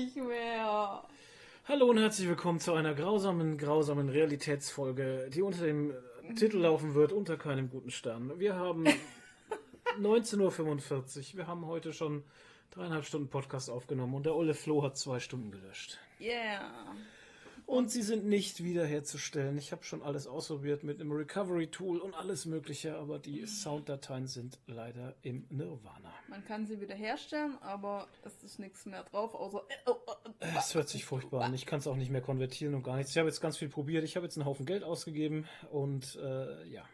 nicht mehr. Hallo und herzlich willkommen zu einer grausamen, grausamen Realitätsfolge, die unter dem Titel laufen wird, unter keinem guten Stern. Wir haben 19.45 Uhr. Wir haben heute schon dreieinhalb Stunden Podcast aufgenommen und der Olle Flo hat zwei Stunden gelöscht. Yeah. Und sie sind nicht wiederherzustellen. Ich habe schon alles ausprobiert mit einem Recovery-Tool und alles Mögliche, aber die Sounddateien sind leider im Nirvana. Man kann sie wieder herstellen, aber es ist nichts mehr drauf, außer. Oh, oh, oh. Es hört sich furchtbar an. Ich kann es auch nicht mehr konvertieren und gar nichts. Ich habe jetzt ganz viel probiert. Ich habe jetzt einen Haufen Geld ausgegeben und äh, ja,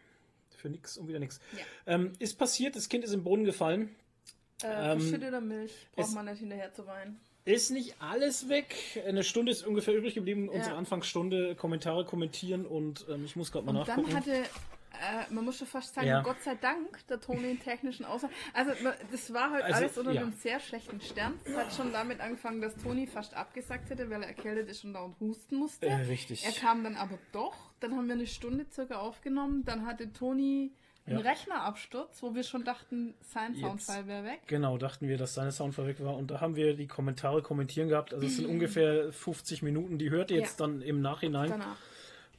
für nichts und wieder nichts. Ja. Ähm, ist passiert, das Kind ist im Boden gefallen. Äh, Ähm, verschütteter Milch braucht man nicht hinterher zu weinen. Ist nicht alles weg. Eine Stunde ist ungefähr übrig geblieben. Unsere Ja. Anfangsstunde Kommentare kommentieren und ähm, ich muss gerade mal Und nachgucken. dann hatte, äh, man muss schon fast sagen, Ja. Gott sei Dank, der Toni einen technischen Ausfall. Also, das war halt Also, alles unter ja. einem sehr schlechten Stern. Es hat schon damit angefangen, dass Toni fast abgesagt hätte, weil er erkältet ist und dauernd husten musste. äh, richtig. Er kam dann aber doch. Dann haben wir eine Stunde circa aufgenommen. Dann hatte Toni einen Ja. Rechnerabsturz, wo wir schon dachten, sein. Soundfall wäre weg. Genau, dachten wir, dass seine Soundfall weg war. Und da haben wir die Kommentare kommentieren gehabt. Also es sind ungefähr 50 Minuten. Die hört ihr jetzt Ja. dann im Nachhinein. Danach.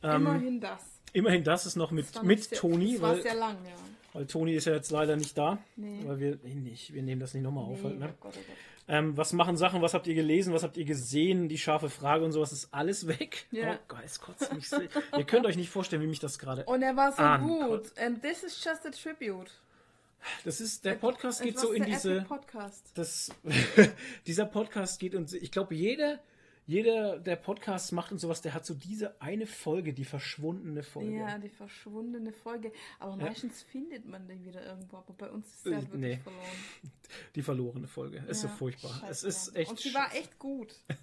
Ähm, Immerhin das. Immerhin das ist noch mit, mit sehr, Toni, Das war weil, sehr lang, ja. weil Toni ist ja jetzt leider nicht da. Nee. Weil wir, nee, nicht, wir nehmen das nicht nochmal auf. Nee, Halt, ne? oh Gott, oh Gott. Ähm, was machen Sachen? Was habt ihr gelesen? Was habt ihr gesehen? Die scharfe Frage und sowas ist alles weg. Ja. Oh Gott, es kotzt mich so. ihr könnt euch nicht vorstellen, wie mich das gerade. Und er war so Ankotzt. gut. And this is just a tribute. Das ist, der Podcast geht so in der diese. Podcast. das, dieser Podcast geht uns, ich glaube, jeder, jeder, der Podcasts macht und sowas, der hat so diese eine Folge, die verschwundene Folge. Ja, die verschwundene Folge. Aber meistens findet man die wieder irgendwo. Aber bei uns ist sie Äh, halt wirklich nee. verloren. Die verlorene Folge. Ist so Ja, furchtbar. scheiße, es ist echt. Und sie war echt gut.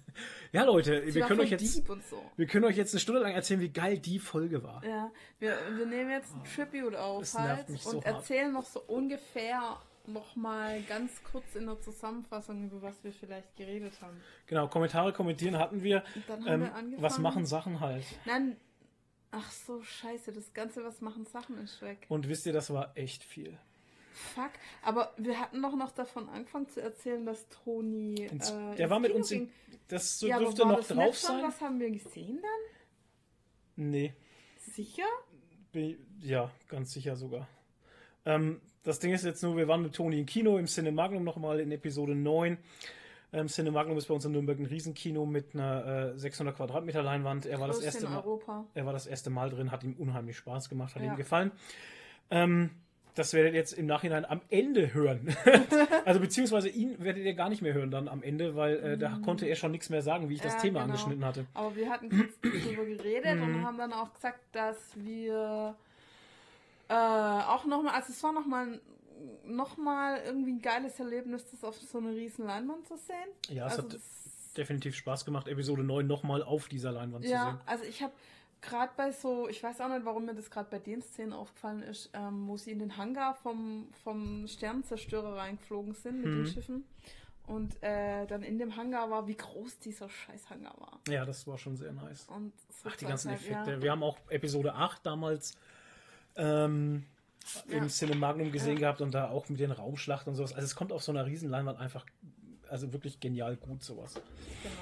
Ja, Leute, Sie wir können euch jetzt. so. Wir können euch jetzt eine Stunde lang erzählen, wie geil die Folge war. Ja, wir, wir nehmen jetzt ein Tribute auf halt so und hart. erzählen noch so ungefähr noch mal ganz kurz in der Zusammenfassung, über was wir vielleicht geredet haben. Genau, Kommentare kommentieren hatten wir. Und dann haben Ähm, wir angefangen. was machen Sachen halt? Nein, ach so, scheiße, das Ganze, was machen Sachen, ist weg. Und wisst ihr, das war echt viel. Fuck, aber wir hatten doch noch davon angefangen zu erzählen, dass Toni. Ins- Äh, der war mit Kino uns in. Das so ja, aber dürfte war noch das drauf sein. Was haben wir gesehen dann? Nee. Sicher? Bin- Ja, ganz sicher sogar. Ähm, das Ding ist jetzt nur, wir waren mit Toni im Kino, im Cinemagnum nochmal in Episode 9. Ähm, Cinemagnum ist bei uns in Nürnberg ein Riesenkino mit einer äh, 600 Quadratmeter Leinwand. Er war, das erste Mal, er war das erste Mal drin, hat ihm unheimlich Spaß gemacht, hat Ja. ihm gefallen. Ähm, das werdet ihr jetzt im Nachhinein am Ende hören. also beziehungsweise ihn werdet ihr gar nicht mehr hören dann am Ende, weil äh, da konnte er schon nichts mehr sagen, wie ich das Mhm. Ja, Thema genau. angeschnitten hatte. Aber wir hatten kurz darüber geredet Mhm. und haben dann auch gesagt, dass wir äh, auch nochmal, also es war nochmal noch mal irgendwie ein geiles Erlebnis, das auf so einer riesen Leinwand zu sehen. Ja, es also hat definitiv Spaß gemacht, Episode 9 nochmal auf dieser Leinwand zu sehen. ja, also ich habe gerade bei so, ich weiß auch nicht, warum mir das gerade bei den Szenen aufgefallen ist, ähm, wo sie in den Hangar vom, vom Sternenzerstörer reingeflogen sind mit Mhm. den Schiffen. Und äh, dann in dem Hangar war, wie groß dieser scheiß Hangar war. Ja, das war schon sehr nice. Und so Ach, die ganzen Effekte. ja. Wir haben auch Episode 8 damals ähm, Ja. im Cinemagnum gesehen Ja. gehabt und da auch mit den Raumschlachten und sowas. Also es kommt auf so einer riesen Leinwand einfach, also wirklich genial gut sowas. Genau.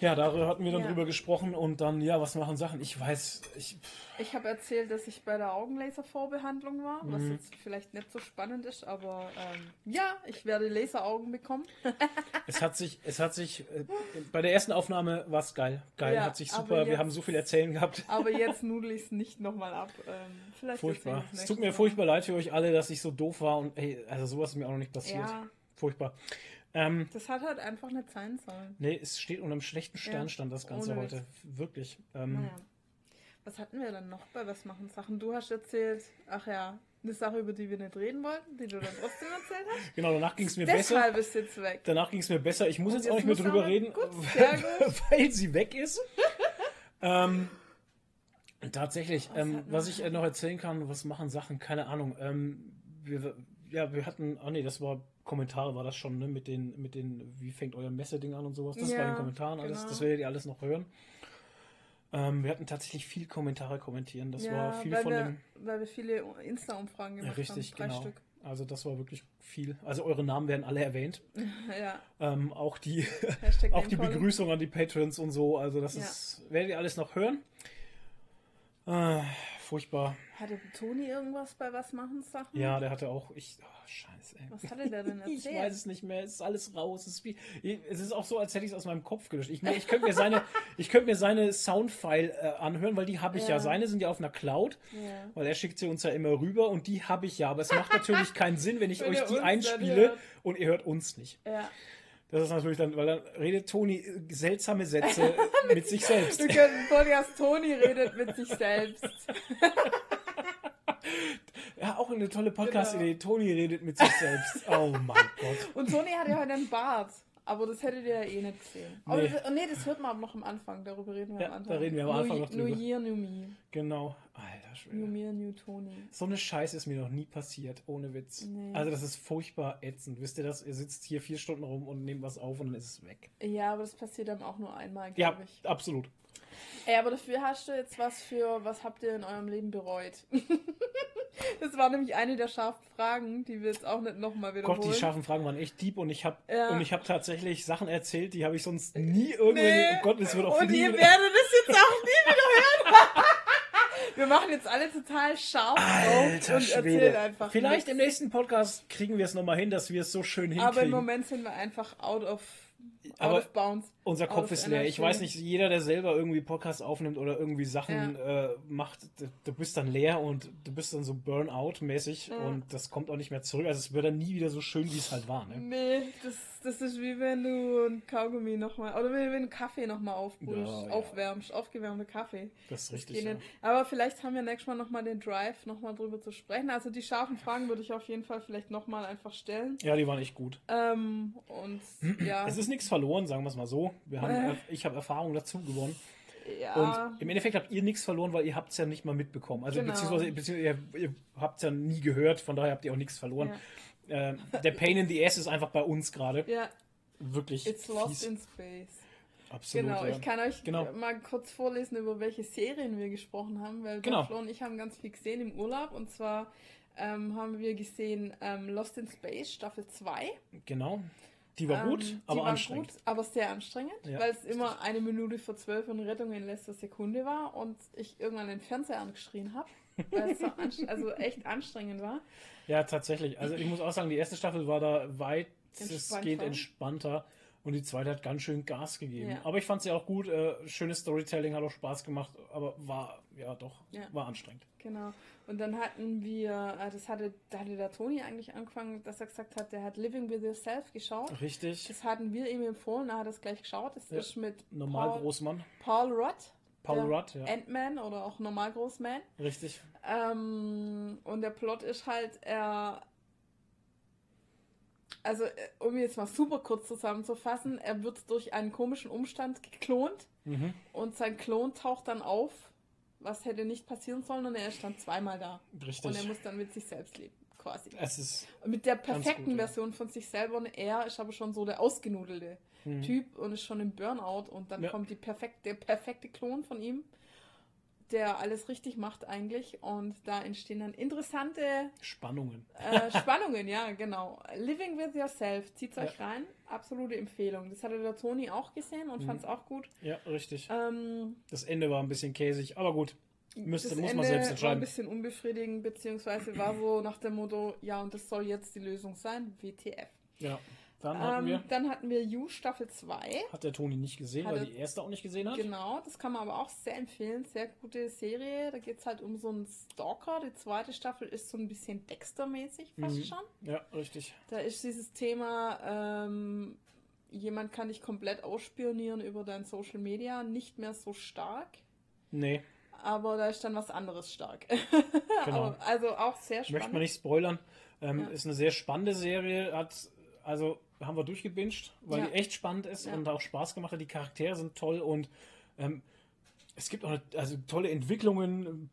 Ja, darüber hatten wir dann Ja. drüber gesprochen und dann, ja, was machen Sachen? Ich weiß, ich, Ich habe erzählt, dass ich bei der Augenlaservorbehandlung war, was Mhm. jetzt vielleicht nicht so spannend ist, aber ähm, ja, ich werde Laseraugen bekommen. es hat sich, es hat sich, äh, bei der ersten Aufnahme war es geil. Geil, Ja, hat sich super, wir jetzt- haben so viel erzählen gehabt. Aber jetzt nudel ich es nicht nochmal ab. Ähm, vielleicht Furchtbar. Es tut mir Mal. furchtbar leid für euch alle, dass ich so doof war und ey, also sowas ist mir auch noch nicht passiert. Ja, Furchtbar. Ähm, das hat halt einfach nicht sein sollen. nee, es steht unter einem schlechten Stern Ja, das Ganze heute. Witz. Wirklich. Ähm, Naja. Was hatten wir dann noch bei Was machen Sachen? Du hast erzählt, ach ja, eine Sache, über die wir nicht reden wollten, die du dann trotzdem erzählt hast. Genau, danach ging es mir besser. Deshalb ist jetzt weg. Danach ging es mir besser. Ich muss Und jetzt auch jetzt nicht mehr drüber er- reden, Gut, weil sie weg ist. ähm, tatsächlich, Was ähm, was ich äh, noch erzählen kann, was machen Sachen, keine Ahnung. Ähm, wir, ja, wir hatten, ah nee, das war Kommentare, war das schon, ne, mit den, mit den, wie fängt euer Messerding an und sowas. Das war in Ja, den Kommentaren alles, genau. das werdet ihr alles noch hören. Ähm, wir hatten tatsächlich viel Kommentare kommentieren. Das war viel von wir, dem. Weil wir viele Insta-Umfragen gemacht richtig, haben. Drei genau. Stück. Also das war wirklich viel. Also eure Namen werden alle erwähnt. Ja. Ähm, auch die, auch die. Begrüßung an die Patrons und so. Also das Ja. ist, werdet ihr alles noch hören. Äh, furchtbar. Hatte Toni irgendwas bei was machen Sachen? Ja, der hatte auch, ich, oh, scheiße, ey. Was hatte der denn erzählt? Ich weiß es nicht mehr, es ist alles raus. Es ist, wie, es ist auch so, als hätte ich es aus meinem Kopf gelöscht. Ich, ich könnte mir seine, ich könnte mir seine Soundfile äh, anhören, weil die habe ich ja. Ja. Seine sind ja auf einer Cloud, Ja. weil er schickt sie uns ja immer rüber und die habe ich ja. Aber es macht natürlich keinen Sinn, wenn ich Wenn euch die einspiele und ihr hört uns nicht. Ja. Das ist natürlich dann, weil dann redet Toni äh, seltsame Sätze mit sich selbst. Wir können einen Podcast Toni redet mit sich selbst. Ja, auch eine tolle Podcast-Idee. Genau. Toni redet mit sich selbst. Oh mein Gott. Und Toni hat ja heute einen Bart. Aber das hättet ihr ja eh nicht gesehen. Aber Nee. Das, oh nee, das hört man aber noch am Anfang. Darüber reden wir Ja, am Anfang. da reden wir am Anfang new, noch drüber. New Year, New Me. Genau. Alter New Schwede. Me, New Toni. So eine Scheiße ist mir noch nie passiert, ohne Witz. Nee. Also das ist furchtbar ätzend. Wisst ihr das? Ihr sitzt hier vier Stunden rum und nehmt was auf und dann ist es weg. Ja, aber das passiert dann auch nur einmal, Ja, glaube ich. absolut. Ey, aber dafür hast du jetzt was für, was habt ihr in eurem Leben bereut? das war nämlich eine der scharfen Fragen, die wir jetzt auch nicht nochmal wiederholen. Gott, die scharfen Fragen waren echt deep und ich habe Ja. und ich habe tatsächlich Sachen erzählt, die habe ich sonst nie irgendwo. Nee. Oh Gott, das wird auch Und nie ihr werdet es jetzt auch nie wieder hören. wir machen jetzt alle total scharf Alter und erzählen Schwede. einfach Vielleicht nichts. im nächsten Podcast kriegen wir es nochmal hin, dass wir es so schön hinkriegen. Aber im Moment sind wir einfach out of, Aber of bounds. Unser Kopf ist leer. Ich weiß nicht, jeder, der selber irgendwie Podcasts aufnimmt oder irgendwie Sachen äh, macht, du, bist dann leer und du bist dann so Burnout-mäßig Ja. und das kommt auch nicht mehr zurück. Also es wird dann nie wieder so schön, wie es halt war. Ne? Nee, das, das ist wie wenn du ein Kaugummi nochmal, oder wenn du einen Kaffee nochmal aufbrühst, Ja, ja. aufwärmst, aufgewärmter Kaffee. Das ist Das richtig. Ja. nicht. Aber vielleicht haben wir nächstes Mal nochmal den Drive, nochmal drüber zu sprechen. Also die scharfen Fragen würde ich auf jeden Fall vielleicht nochmal einfach stellen. ja, die waren echt gut. Ähm, und ja, Es ist nichts verloren, sagen wir es mal so. Wir haben, Äh. Ich habe Erfahrung dazu gewonnen. ja, Und im Endeffekt habt ihr nichts verloren, weil ihr habt es ja nicht mal mitbekommen. Also Genau. beziehungsweise, beziehungsweise ihr, ihr habt es ja nie gehört, von daher habt ihr auch nichts verloren. ja, Ähm, der Pain in the Ass ist einfach bei uns gerade. ja, Wirklich it's lost fies. in space. Absolut. Genau, ja. ich kann euch Genau. mal kurz vorlesen, über welche Serien wir gesprochen haben, weil Genau. genau. Flo und ich haben ganz viel gesehen im Urlaub. Und zwar ähm, haben wir gesehen ähm, Lost in Space Staffel 2. Genau. Die war Ähm, gut, die aber war anstrengend. Gut, aber sehr anstrengend, Ja, weil es immer eine Minute vor zwölf und Rettung in letzter Sekunde war und ich irgendwann den Fernseher angeschrien habe, weil es so also echt anstrengend war. Ja, tatsächlich. Also ich muss auch sagen, die erste Staffel war da weitestgehend Entspannter. entspannter und die zweite hat ganz schön Gas gegeben. Ja. Aber ich fand sie auch gut. Äh, schönes Storytelling, hat auch Spaß gemacht, aber war, ja doch, Ja. war anstrengend. Genau. Und dann hatten wir, äh, das hatte, da hatte der Toni eigentlich angefangen, dass er gesagt hat, der hat Living with Yourself geschaut. Richtig. Das hatten wir ihm empfohlen, er hat es gleich geschaut. Das Ja. ist mit Normal Paul, Großmann. Paul Rudd. Paul der Rudd, ja. Ant-Man oder auch Normal Großman. Richtig. Ähm, und der Plot ist halt, er. Also, äh, um jetzt mal super kurz zusammenzufassen, er wird durch einen komischen Umstand geklont Mhm. und sein Klon taucht dann auf, was hätte nicht passieren sollen, und er ist dann zweimal da. Richtig. Und er muss dann mit sich selbst leben, quasi. es ist. Mit der perfekten gut, ja. Version von sich selber und er ist aber schon so der ausgenudelte Mhm. Typ und ist schon im Burnout und dann Ja. kommt die perfekte, der perfekte Klon von ihm, der alles richtig macht eigentlich und da entstehen dann interessante Spannungen. äh, Spannungen, ja, genau. Living with Yourself, zieht's euch Ja. rein, absolute Empfehlung. Das hatte der Toni auch gesehen und Mhm. fand's auch gut. Ja, richtig. Ähm, Das Ende war ein bisschen käsig, aber gut. Müsste, das muss Ende man selbst war ein entscheiden. bisschen unbefriedigend, beziehungsweise war so nach dem Motto, ja, und das soll jetzt die Lösung sein, WTF. Ja. Dann hatten Ähm, wir. dann hatten wir You Staffel 2. Hat der Toni nicht gesehen, weil er- die erste auch nicht gesehen hat. Genau, das kann man aber auch sehr empfehlen. Sehr gute Serie. Da geht es halt um so einen Stalker. Die zweite Staffel ist so ein bisschen Dexter-mäßig fast Mhm. schon. Ja, richtig. Da ist dieses Thema, ähm, jemand kann dich komplett ausspionieren über dein Social Media, nicht mehr so stark. Nee, Aber da ist dann was anderes stark. Genau. aber, also auch sehr möchte man spannend. nicht spoilern. Ähm, Ja. Ist eine sehr spannende Serie. Hat, also haben wir durchgebinged, weil Ja. die echt spannend ist Ja. und auch Spaß gemacht hat. Die Charaktere sind toll und ähm, es gibt auch eine, also tolle Entwicklungen.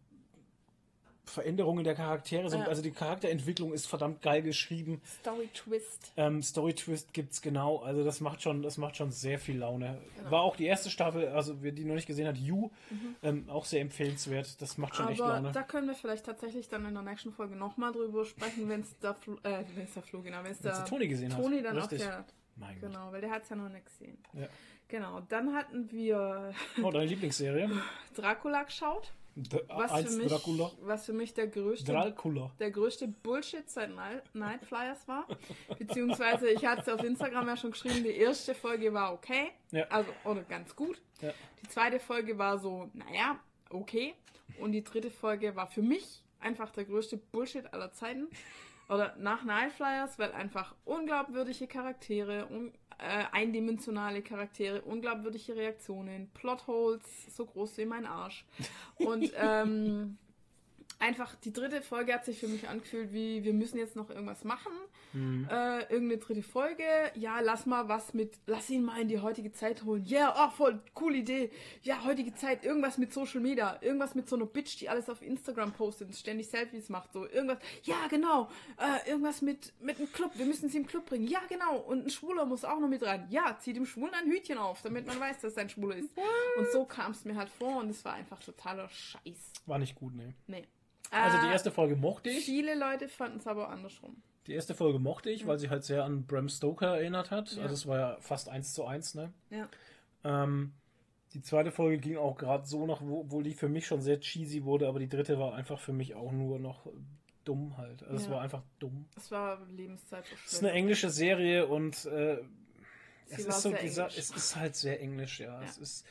Veränderungen der Charaktere sind. Ja. Also die Charakterentwicklung ist verdammt geil geschrieben. Story Twist. Ähm, Story Twist gibt's genau. Also das macht schon, das macht schon sehr viel Laune. Genau. War auch die erste Staffel, also wer die noch nicht gesehen hat, You, ähm, auch sehr empfehlenswert. Das macht schon echt Mhm. Aber Laune. da können wir vielleicht tatsächlich dann in der nächsten Folge nochmal drüber sprechen, wenn es der, Flo, äh, wenn's der Flo, genau, wenn es der der Toni gesehen hat. Toni dann Richtig. auch fährt. Mein Gott. Genau, weil der hat es ja noch nicht gesehen. Ja. Genau, dann hatten wir Oh, deine Lieblingsserie? Dracula geschaut, D was für, mich, Dracula. was für mich der größte Dracula. der größte Bullshit seit Night Night Flyers war. Beziehungsweise, ich hatte es auf Instagram ja schon geschrieben, die erste Folge war okay. Ja. Also, oder ganz gut. Ja. Die zweite Folge war so, naja, okay. Und die dritte Folge war für mich einfach der größte Bullshit aller Zeiten. Oder nach Night Flyers, weil einfach unglaubwürdige Charaktere, un äh, eindimensionale Charaktere, unglaubwürdige Reaktionen, Plotholes so groß wie mein Arsch. Und ähm, einfach die dritte Folge hat sich für mich angefühlt, wie wir müssen jetzt noch irgendwas machen. Mhm. Äh, irgendeine dritte Folge. Ja, lass mal was mit, lass ihn mal in die heutige Zeit holen. Ja, yeah, oh, voll coole Idee. Ja, heutige Zeit, irgendwas mit Social Media, irgendwas mit so einer Bitch, die alles auf Instagram postet und ständig Selfies macht. So irgendwas. Ja, genau. Äh, irgendwas mit, mit einem Club. Wir müssen sie im Club bringen. Ja, genau. Und ein Schwuler muss auch noch mit rein. Ja, zieh dem Schwulen ein Hütchen auf, damit man weiß, dass es ein Schwuler ist. Und so kam es mir halt vor und es war einfach totaler Scheiß. War nicht gut, ne. Nee. Also die Äh, erste Folge mochte ich. Viele Leute fanden es aber andersrum. Die erste Folge mochte ich, weil sie halt sehr an Bram Stoker erinnert hat. Ja. Also es war ja fast eins zu eins, ne? Ja. Ähm, die zweite Folge ging auch gerade so noch, wo- obwohl die für mich schon sehr cheesy wurde, aber die dritte war einfach für mich auch nur noch dumm halt. Also es Ja. war einfach dumm. Es war Lebenszeit Es ist eine englische Serie und äh, es ist so dieser, es ist halt sehr englisch, ja. Ja. Es ist,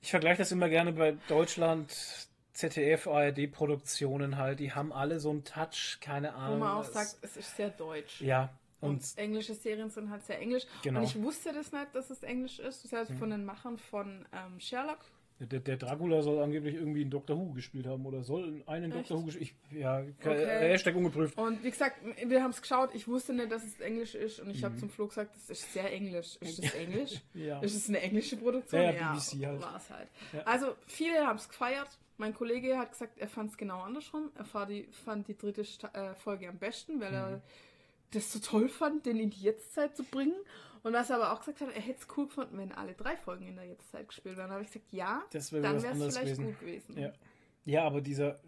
ich vergleiche das immer gerne bei Deutschland, ZDF, ARD-Produktionen halt. Die haben alle so einen Touch, keine Wo Ahnung. man auch sagt, es ist sehr deutsch. ja. Und, Und englische Serien sind halt sehr englisch. Genau. Und ich wusste das nicht, dass es englisch ist. Das ist halt von den Machern von ähm, Sherlock. Der, der Dracula soll angeblich irgendwie einen Doctor Who gespielt haben oder soll einen Echt? Doctor Who gespielt Ja, Okay. Hashtag ungeprüft. Und wie gesagt, wir haben es geschaut. Ich wusste nicht, dass es englisch ist. Und Mhm. ich habe zum Flo gesagt, das ist sehr englisch. Ist das englisch? Ja. Ist es eine englische Produktion? Ja, ja, BBC halt. war es halt. Ja. Also viele haben es gefeiert. Mein Kollege hat gesagt, er fand es genau andersrum. Er fand die, fand die dritte Sta äh, Folge am besten, weil Mhm. er das so toll fand, den in die Jetztzeit zu bringen. Und was er aber auch gesagt hat, er hätte es cool gefunden, wenn alle drei Folgen in der Jetztzeit gespielt wären. Da habe ich gesagt, ja, Das wäre dann wäre es vielleicht gewesen. gut gewesen. Ja. ja, aber dieser.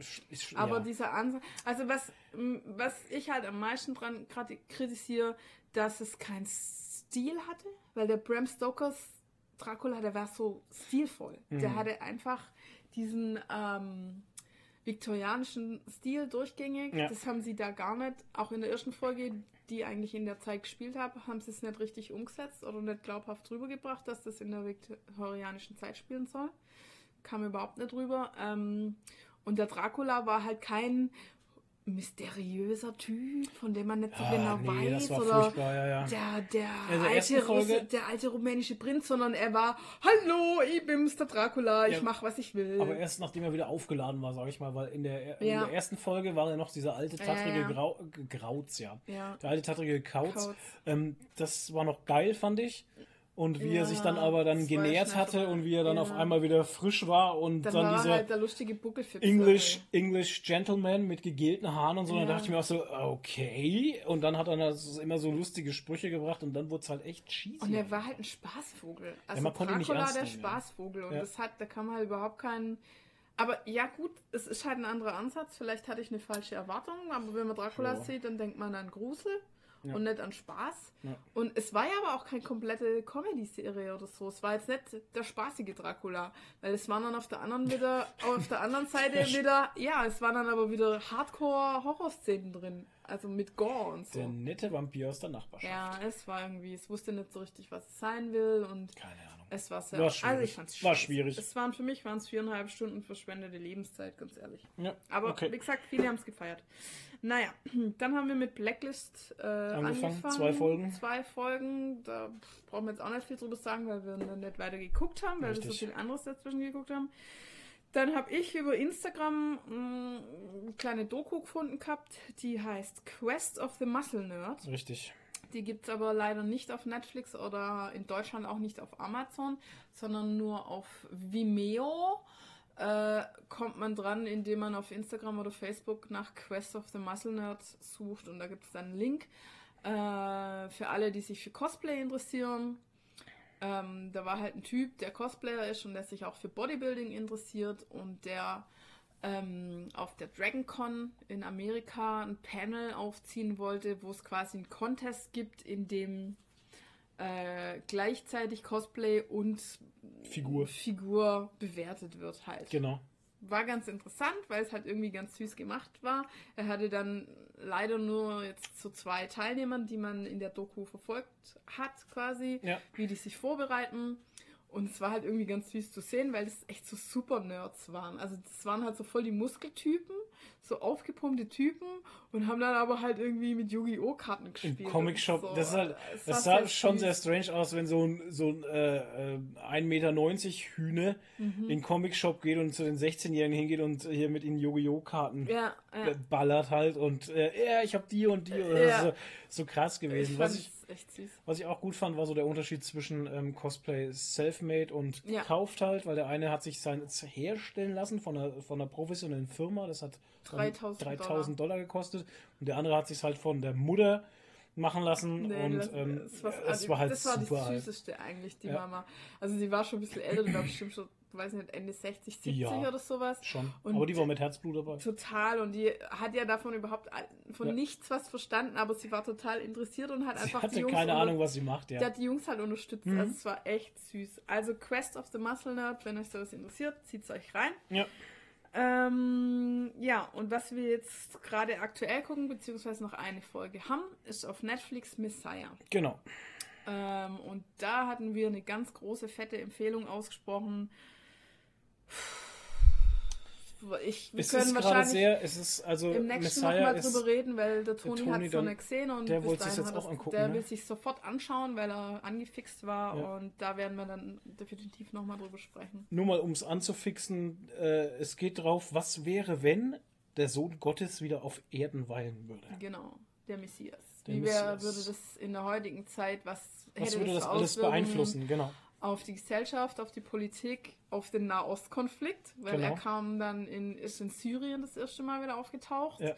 Aber ja. dieser Ansatz, also was, was ich halt am meisten dran kritisiere, dass es keinen Stil hatte, weil der Bram Stokers Dracula, der war so stilvoll. Der Mhm. hatte einfach diesen ähm, viktorianischen Stil durchgängig. Ja. Das haben sie da gar nicht. Auch in der ersten Folge, die ich eigentlich in der Zeit gespielt habe, haben sie es nicht richtig umgesetzt oder nicht glaubhaft drüber gebracht, dass das in der viktorianischen Zeit spielen soll. Kam überhaupt nicht drüber. Ähm, und der Dracula war halt kein mysteriöser Typ, von dem man nicht so Ah, genau nee, weiß. das war oder ja, ja. der, der, Also alte Russe, der alte rumänische Prinz, sondern er war, hallo, ich bin's, der Dracula, ich Ja, mach, was ich will. Aber erst nachdem er wieder aufgeladen war, sage ich mal, weil in der, in der ersten Folge war er noch dieser alte, tattrige. Grau, Grauz, ja. ja. Der alte, tattrige Kauz. Kauz. Ähm, das war noch geil, fand ich. Und wie er Ja, sich dann aber dann genährt hatte und wie er dann Ja. auf einmal wieder frisch war und Dann, dann, war dieser er halt der lustige Buckelfipser. English, English Gentleman mit gegelten Haaren und so. Ja. Dann dachte ich mir auch so, okay. Und dann hat er das immer so lustige Sprüche gebracht und dann wurde es halt echt cheesy. Und er war halt ein Spaßvogel. Also man konnte ihn nicht Dracula, ernst der nehmen, ja. Spaßvogel. Und Ja. das hat, da kann man halt überhaupt keinen. Aber ja, gut, es ist halt ein anderer Ansatz. Vielleicht hatte ich eine falsche Erwartung, aber wenn man Dracula Ja. sieht, dann denkt man an Grusel Ja. und nicht an Spaß. Ja. Und es war ja aber auch keine komplette Comedy-Serie oder so. Es war jetzt nicht der spaßige Dracula, weil es waren dann auf der anderen wieder, auf der anderen Seite wieder, ja, es waren dann aber wieder Hardcore-Horrorszenen drin. Also mit Gore und so. Der nette Vampir aus der Nachbarschaft. Ja, es war irgendwie, es wusste nicht so richtig, was es sein will und Keine Ahnung. es war sehr. War schwierig. Also ich fand's War schwierig. Es waren für mich waren es viereinhalb Stunden verschwendete Lebenszeit, ganz ehrlich. Ja, Aber okay. wie gesagt, viele haben es gefeiert. Naja, dann haben wir mit Blacklist äh, Angefangen, angefangen. zwei Folgen. Zwei Folgen. Da brauchen wir jetzt auch nicht viel drüber sagen, weil wir dann nicht weiter geguckt haben, weil wir so Richtig. viel anderes dazwischen geguckt haben. Dann habe ich über Instagram mh, eine kleine Doku gefunden gehabt, die heißt Quest of the Muscle Nerd. Richtig. Die gibt es aber leider nicht auf Netflix oder in Deutschland auch nicht auf Amazon, sondern nur auf Vimeo. Äh, kommt man dran, indem man auf Instagram oder Facebook nach Quest of the Muscle Nerds sucht und da gibt es dann einen Link äh, für alle, die sich für Cosplay interessieren. Ähm, da war halt ein Typ, der Cosplayer ist und der sich auch für Bodybuilding interessiert und der ähm, auf der DragonCon in Amerika ein Panel aufziehen wollte, wo es quasi einen Contest gibt, in dem äh, gleichzeitig Cosplay und Figur. Figur bewertet wird halt. Genau. War ganz interessant, weil es halt irgendwie ganz süß gemacht war. Er hatte dann leider nur jetzt so zwei Teilnehmern, die man in der Doku verfolgt hat, quasi, Ja. wie die sich vorbereiten. Und es war halt irgendwie ganz süß zu sehen, weil das echt so super Nerds waren. Also das waren halt so voll die Muskeltypen, so aufgepumpte Typen und haben dann aber halt irgendwie mit Yu-Gi-Oh! Karten gespielt. Im Comic-Shop, so. das, ist halt, das war sah schon süß. sehr strange aus, wenn so ein, so ein äh, äh, 1,90 Meter Hühne Mhm. in den Comic-Shop geht und zu den 16-Jährigen hingeht und hier mit ihnen Yu-Gi-Oh! Karten Ja, ja. äh, ballert halt und äh, ja, ich hab die und die. Und Ja. Das so, so krass gewesen. ich was, ich, es echt süß. was ich auch gut fand, war so der Unterschied zwischen ähm, Cosplay self-made und Ja. gekauft halt, weil der eine hat sich sein herstellen lassen von einer, von einer professionellen Firma, das hat dann 3000 3000 Dollar gekostet und der andere hat sich halt von der Mutter machen lassen Nee, und das, ähm, das also, war halt das war super die süßeste eigentlich, die Ja. Mama. Also sie war schon ein bisschen älter, die war bestimmt schon, weiß nicht, Ende 60, 70 Ja. oder sowas. Schon. Und Aber die war mit Herzblut dabei. Total und die hat ja davon überhaupt von Ja. nichts was verstanden, aber sie war total interessiert und hat Sie einfach hatte die Jungs keine Ahnung, was sie macht, ja. Die hat die Jungs halt unterstützt. Mhm. Also es war echt süß. Also Quest of the Muscle Nerd, wenn euch sowas interessiert, zieht's euch rein. Ja. Ähm, ja, und was wir jetzt gerade aktuell gucken, beziehungsweise noch eine Folge haben, ist auf Netflix Messiah. Genau. Ähm, und da hatten wir eine ganz große, fette Empfehlung ausgesprochen. Ich, wir Es können wahrscheinlich sehr, es ist also im nächsten Messiah nochmal ist, drüber reden, weil der Toni, Toni hat es noch dann- nicht gesehen und der sich's dahin jetzt hat auch angucken, Der ne? will sich sofort anschauen, weil er angefixt war Ja. und da werden wir dann definitiv nochmal drüber sprechen. nur mal um es anzufixen, äh, es geht drauf, was wäre, wenn der Sohn Gottes wieder auf Erden weilen würde. Genau, der Messias. Der Wie wär, Messias. würde das in der heutigen Zeit, was Was hätte würde das für alles beeinflussen? Genau. Auf die Gesellschaft, auf die Politik, auf den Nahostkonflikt, weil Genau. er kam dann in, ist in Syrien das erste Mal wieder aufgetaucht. Ja.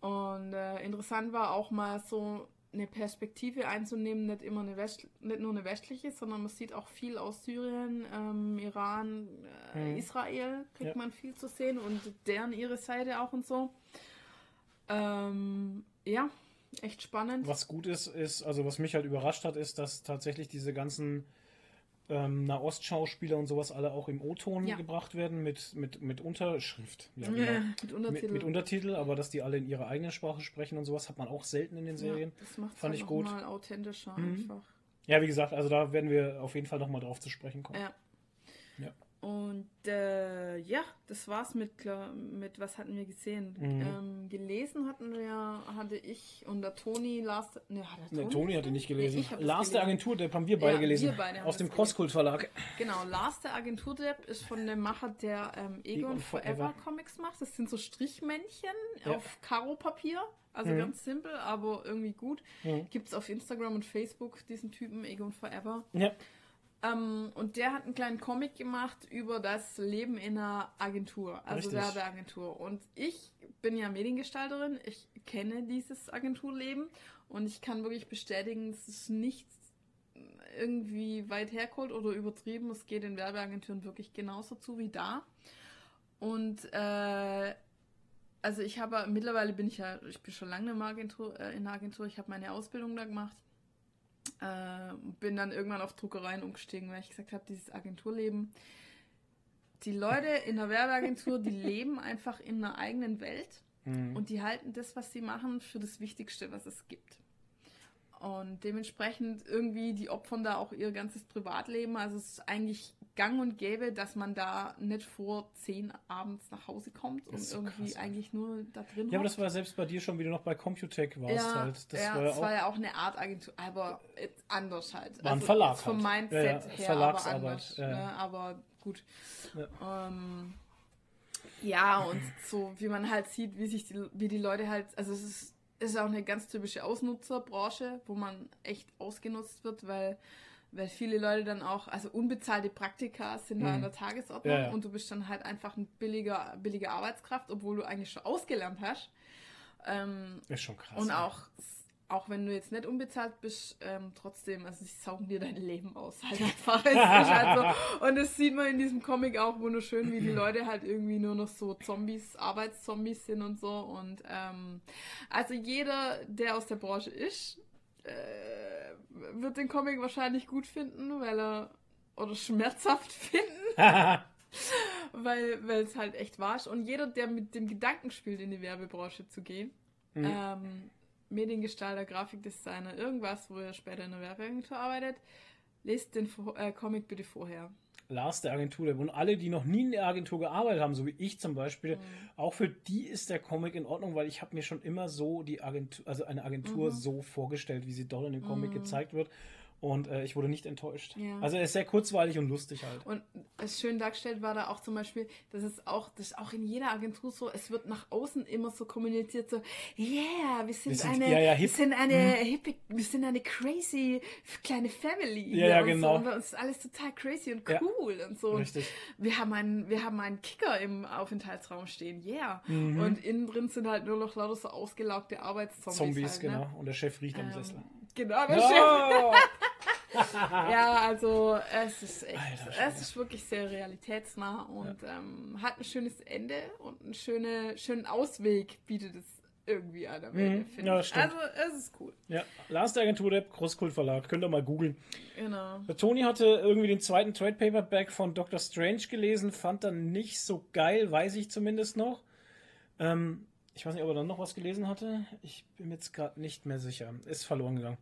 Und äh, interessant war auch mal so eine Perspektive einzunehmen, nicht immer eine West nicht nur eine westliche, sondern man sieht auch viel aus Syrien, ähm, Iran, äh, Mhm. Israel kriegt Ja. man viel zu sehen und deren ihre Seite auch und so. Ähm, ja, echt spannend. Was gut ist, ist, also was mich halt überrascht hat, ist, dass tatsächlich diese ganzen ähm, Nahost-Schauspieler und sowas alle auch im O-Ton Ja. gebracht werden mit, mit, mit Unterschrift. Ja, genau. mit mit, Untertitel. mit Untertitel, aber dass die alle in ihrer eigenen Sprache sprechen und sowas hat man auch selten in den Serien. Ja, das macht Fand ich gut. mal authentischer Mhm. einfach. Ja, wie gesagt, also da werden wir auf jeden Fall nochmal drauf zu sprechen kommen. Ja. Ja. Und äh, ja, das war's mit, mit was hatten wir gesehen? Mhm. Ähm, gelesen hatten wir, hatte ich und der Toni Last. Ne, hat der Ne, Toni hatte nicht gelesen. Nee, Lars der gelesen. Agentur, der haben wir beide Ja, gelesen. wir beide aus dem Crosskult Verlag. Genau, Lars der Agenturdepp ist von dem Macher, der ähm, Egon, Egon Forever. Forever Comics macht. Das sind so Strichmännchen Ja. auf Karo-Papier. Also Mhm. ganz simpel, aber irgendwie gut. Mhm. Gibt es auf Instagram und Facebook diesen Typen, Egon Forever. Ja. Ähm, und der hat einen kleinen Comic gemacht über das Leben in einer Agentur, also Richtig. Werbeagentur. Und ich bin ja Mediengestalterin, ich kenne dieses Agenturleben und ich kann wirklich bestätigen, es ist nicht irgendwie weit hergeholt oder übertrieben. Es geht in Werbeagenturen wirklich genauso zu wie da. Und äh, also ich habe mittlerweile bin ich ja, ich bin schon lange in der Agentur, äh, in der Agentur, ich habe meine Ausbildung da gemacht. Äh, bin dann irgendwann auf Druckereien umgestiegen, weil ich gesagt habe, dieses Agenturleben. Die Leute in der Werbeagentur, die leben einfach in einer eigenen Welt Mhm. und die halten das, was sie machen, für das Wichtigste, was es gibt. Und dementsprechend irgendwie, die opfern da auch ihr ganzes Privatleben. Also es ist eigentlich gang und gäbe, dass man da nicht vor zehn abends nach Hause kommt und Das so irgendwie krass, eigentlich nur da drin ja, aber das war selbst bei dir schon, wie du noch bei Computech warst ja, halt. Das ja, war ja es auch. war ja auch eine Art Agentur, aber anders halt. War ein Verlag jetzt Vom halt. Mindset Ja, ja, her, Verlagsarbeit, aber anders. Ne? Aber gut. Ja. Ähm, ja, und so wie man halt sieht, wie sich die, wie die Leute halt, also es ist, es ist auch eine ganz typische Ausnutzerbranche, wo man echt ausgenutzt wird, weil weil viele Leute dann auch, also unbezahlte Praktika sind da Mhm. an der Tagesordnung Ja, ja. und du bist dann halt einfach ein billiger, billige Arbeitskraft, obwohl du eigentlich schon ausgelernt hast. Ähm, Ist schon krass. und auch, auch wenn du jetzt nicht unbezahlt bist, ähm, trotzdem, also sie saugen dir dein Leben aus. Halt einfach. Halt so. Und das sieht man in diesem Comic auch wunderschön, wie die Leute halt irgendwie nur noch so Zombies, Arbeitszombies sind und so. Und ähm, also jeder, der aus der Branche ist, äh, wird den Comic wahrscheinlich gut finden, weil er oder schmerzhaft finden, weil weil es halt echt war. Und jeder, der mit dem Gedanken spielt, in die Werbebranche zu gehen, Mhm. ähm, Mediengestalter, Grafikdesigner, irgendwas, wo er später in der Werbeagentur arbeitet, lest den äh, Comic bitte vorher. Lars der Agentur und alle, die noch nie in der Agentur gearbeitet haben, so wie ich zum Beispiel, auch für die ist der Comic in Ordnung, weil ich habe mir schon immer so die Agentur, also eine Agentur so vorgestellt, wie sie dort in dem Comic gezeigt wird. Und äh, ich wurde nicht enttäuscht. Ja. Also er ist sehr kurzweilig und lustig halt. Und es schön dargestellt war da auch zum Beispiel, das ist auch, das ist auch in jeder Agentur so, es wird nach außen immer so kommuniziert, so, yeah, wir sind, sind- eine, ja, ja, wir. Mhm. sind eine hippe, wir sind eine crazy kleine Family. Ja, hier ja, und genau. So. Und bei uns ist alles total crazy und cool und so. Und Richtig. wir haben einen, wir haben einen Kicker im Aufenthaltsraum stehen, yeah. Mhm. Und innen drin sind halt nur noch lauter so ausgelaugte Arbeitszombies. Zombies, halt, genau. Ne? Und der Chef riecht am Ähm, Sessel. Genau, der Chef. Ja, also es ist echt, Alter es ist wirklich sehr realitätsnah und ähm, hat ein schönes Ende und einen schöne, schönen Ausweg bietet es irgendwie an am Ende, Mhm, finde ja, ich. stimmt. Also es ist cool. Ja, der Agentur, der Großkult Verlag. Könnt ihr mal googeln. Genau. Der Toni hatte irgendwie den zweiten Trade Paperback von Doctor Strange gelesen, fand dann nicht so geil, weiß ich zumindest noch. Ähm, ich weiß nicht, ob er dann noch was gelesen hatte. Ich bin mir jetzt gerade nicht mehr sicher. Ist verloren gegangen.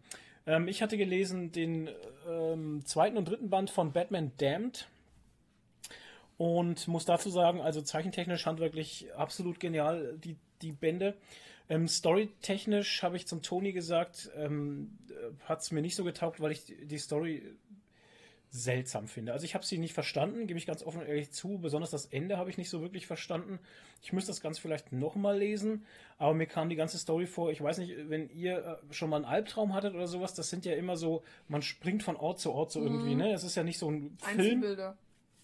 Ähm, ich hatte gelesen den ähm, zweiten und dritten Band von Batman Damned. Und muss dazu sagen, also zeichentechnisch handwerklich absolut genial, die, die Bände. Ähm, Storytechnisch habe ich zum Toni gesagt, ähm, hat es mir nicht so getaugt, weil ich die Story seltsam finde. Also ich habe sie nicht verstanden, gebe ich ganz offen und ehrlich zu. Besonders das Ende habe ich nicht so wirklich verstanden. Ich müsste das Ganze vielleicht nochmal lesen, aber mir kam die ganze Story vor. Ich weiß nicht, wenn ihr äh, schon mal einen Albtraum hattet oder sowas, das sind ja immer so, man springt von Ort zu Ort so irgendwie, ne? Es ist ja nicht so ein Film, Einzelbilder.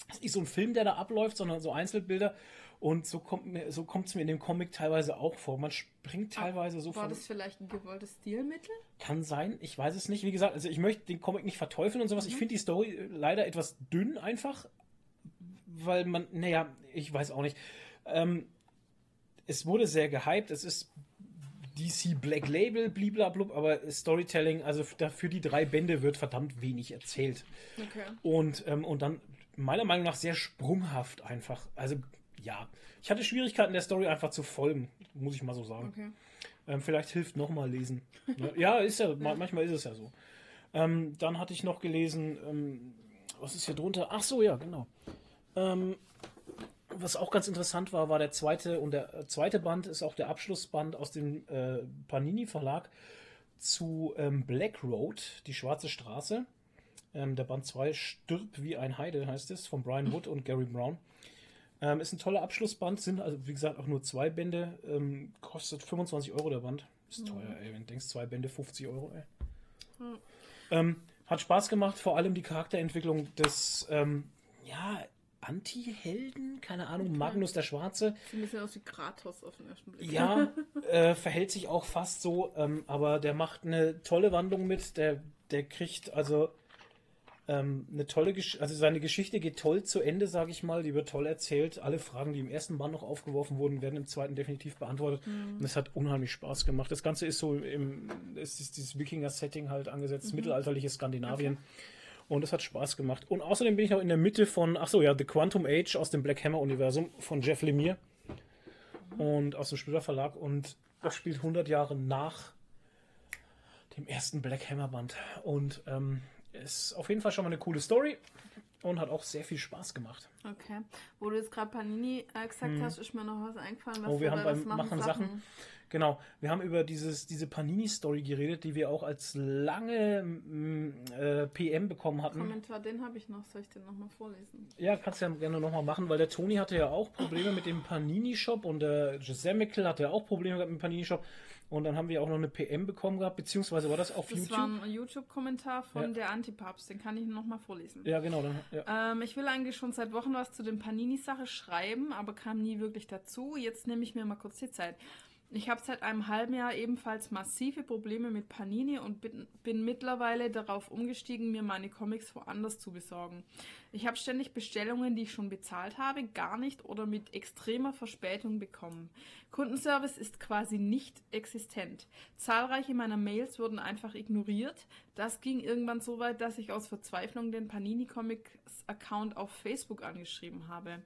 es ist nicht so ein Film, der da abläuft, sondern so Einzelbilder. Und so kommt mir, so kommt es mir in dem Comic teilweise auch vor. Man springt teilweise so War von. das vielleicht ein gewolltes Stilmittel? Kann sein, ich weiß es nicht. Wie gesagt, also ich möchte den Comic nicht verteufeln und sowas. Ich finde die Story äh, leider etwas dünn einfach, weil man, naja, ich weiß auch nicht. Ähm, es wurde sehr gehypt, es ist DC Black Label, bliblablub, aber Storytelling, also für die drei Bände wird verdammt wenig erzählt. Okay. Und, ähm, und dann meiner Meinung nach sehr sprunghaft einfach. Also ja, ich hatte Schwierigkeiten der Story einfach zu folgen, muss ich mal so sagen. Okay. Ähm, vielleicht hilft nochmal lesen. Ne? ja, ist ja, ma- manchmal ist es ja so. Ähm, dann hatte ich noch gelesen, ähm, was ist hier drunter? Ach so, ja, genau. Ähm, was auch ganz interessant war, war der zweite und der äh, zweite Band ist auch der Abschlussband aus dem äh, Panini Verlag zu ähm, Black Road, die schwarze Straße. Ähm, der Band 2 Stirb wie ein Heide heißt es, von Brian Wood und Gary Brown. Ähm, ist ein toller Abschlussband, sind also wie gesagt auch nur zwei Bände, ähm, kostet 25 Euro der Band. Ist teuer, ey, wenn du denkst, zwei Bände 50 Euro, ey. Ähm, hat Spaß gemacht, vor allem die Charakterentwicklung des, ähm, ja, Anti-Helden, keine Ahnung, Magnus der Schwarze. Sieht ein bisschen aus wie Kratos auf den ersten Blick. Ja, äh, verhält sich auch fast so, ähm, aber der macht eine tolle Wandlung mit. Der, der kriegt also ähm, eine tolle Geschichte, also seine Geschichte geht toll zu Ende, sage ich mal. Die wird toll erzählt. Alle Fragen, die im ersten Band noch aufgeworfen wurden, werden im zweiten definitiv beantwortet. Und es hat unheimlich Spaß gemacht. Das Ganze ist so im, es ist dieses Wikinger-Setting halt angesetzt, mittelalterliches Skandinavien. Und es hat Spaß gemacht. Und außerdem bin ich noch in der Mitte von, ach so, ja, The Quantum Age aus dem Black Hammer-Universum von Jeff Lemire. Und aus dem Splitter Verlag. Und das spielt 100 Jahre nach dem ersten Black Hammer Band. Und ähm, ist auf jeden Fall schon mal eine coole Story. Und hat auch sehr viel Spaß gemacht. Okay. Wo du jetzt gerade Panini äh, gesagt hast, ist mir noch was eingefallen. Was Oh, wir haben beim Machen Sachen- Genau, wir haben über dieses, diese Panini-Story geredet, die wir auch als lange mm, äh, PM bekommen hatten. Kommentar, den habe ich noch. Soll ich den nochmal vorlesen? Ja, kannst du ja gerne nochmal machen, weil der Toni hatte ja auch Probleme mit dem Panini-Shop und der Gisemical hatte ja auch Probleme mit dem Panini-Shop. Und dann haben wir auch noch eine PM bekommen gehabt, beziehungsweise war das auf Das YouTube? war ein YouTube-Kommentar von Ja. der Antipapst. Den kann ich nochmal vorlesen. Ja, genau. Dann, ja. Ähm, ich will eigentlich schon seit Wochen was zu dem Panini-Sache schreiben, aber kam nie wirklich dazu. Jetzt nehme ich mir mal kurz die Zeit. Ich habe seit einem halben Jahr ebenfalls massive Probleme mit Panini und bin, bin mittlerweile darauf umgestiegen, mir meine Comics woanders zu besorgen. Ich habe ständig Bestellungen, die ich schon bezahlt habe, gar nicht oder mit extremer Verspätung bekommen. Kundenservice ist quasi nicht existent. Zahlreiche meiner Mails wurden einfach ignoriert. Das ging irgendwann so weit, dass ich aus Verzweiflung den Panini Comics Account auf Facebook angeschrieben habe.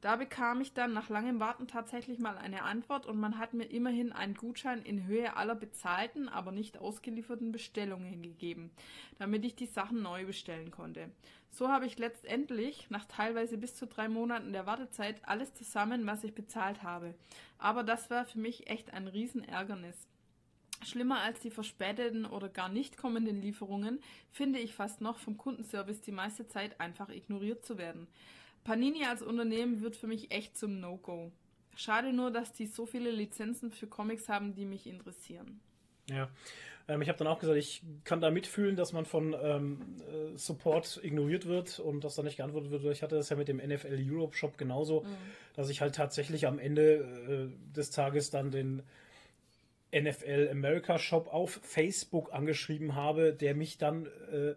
Da bekam ich dann nach langem Warten tatsächlich mal eine Antwort und man hat mir immerhin einen Gutschein in Höhe aller bezahlten, aber nicht ausgelieferten Bestellungen gegeben, damit ich die Sachen neu bestellen konnte. So habe ich letztendlich, nach teilweise bis zu drei Monaten der Wartezeit, alles zusammen, was ich bezahlt habe. Aber das war für mich echt ein Riesenärgernis. Schlimmer als die verspäteten oder gar nicht kommenden Lieferungen finde ich fast noch vom Kundenservice die meiste Zeit einfach ignoriert zu werden. Panini als Unternehmen wird für mich echt zum No-Go. Schade nur, dass die so viele Lizenzen für Comics haben, die mich interessieren. Ja. Ähm, ich habe dann auch gesagt, ich kann da mitfühlen, dass man von ähm, äh, Support ignoriert wird und dass da nicht geantwortet wird. Ich hatte das ja mit dem NFL Europe Shop genauso, dass ich halt tatsächlich am Ende äh, des Tages dann den NFL America Shop auf Facebook angeschrieben habe, der mich dann äh,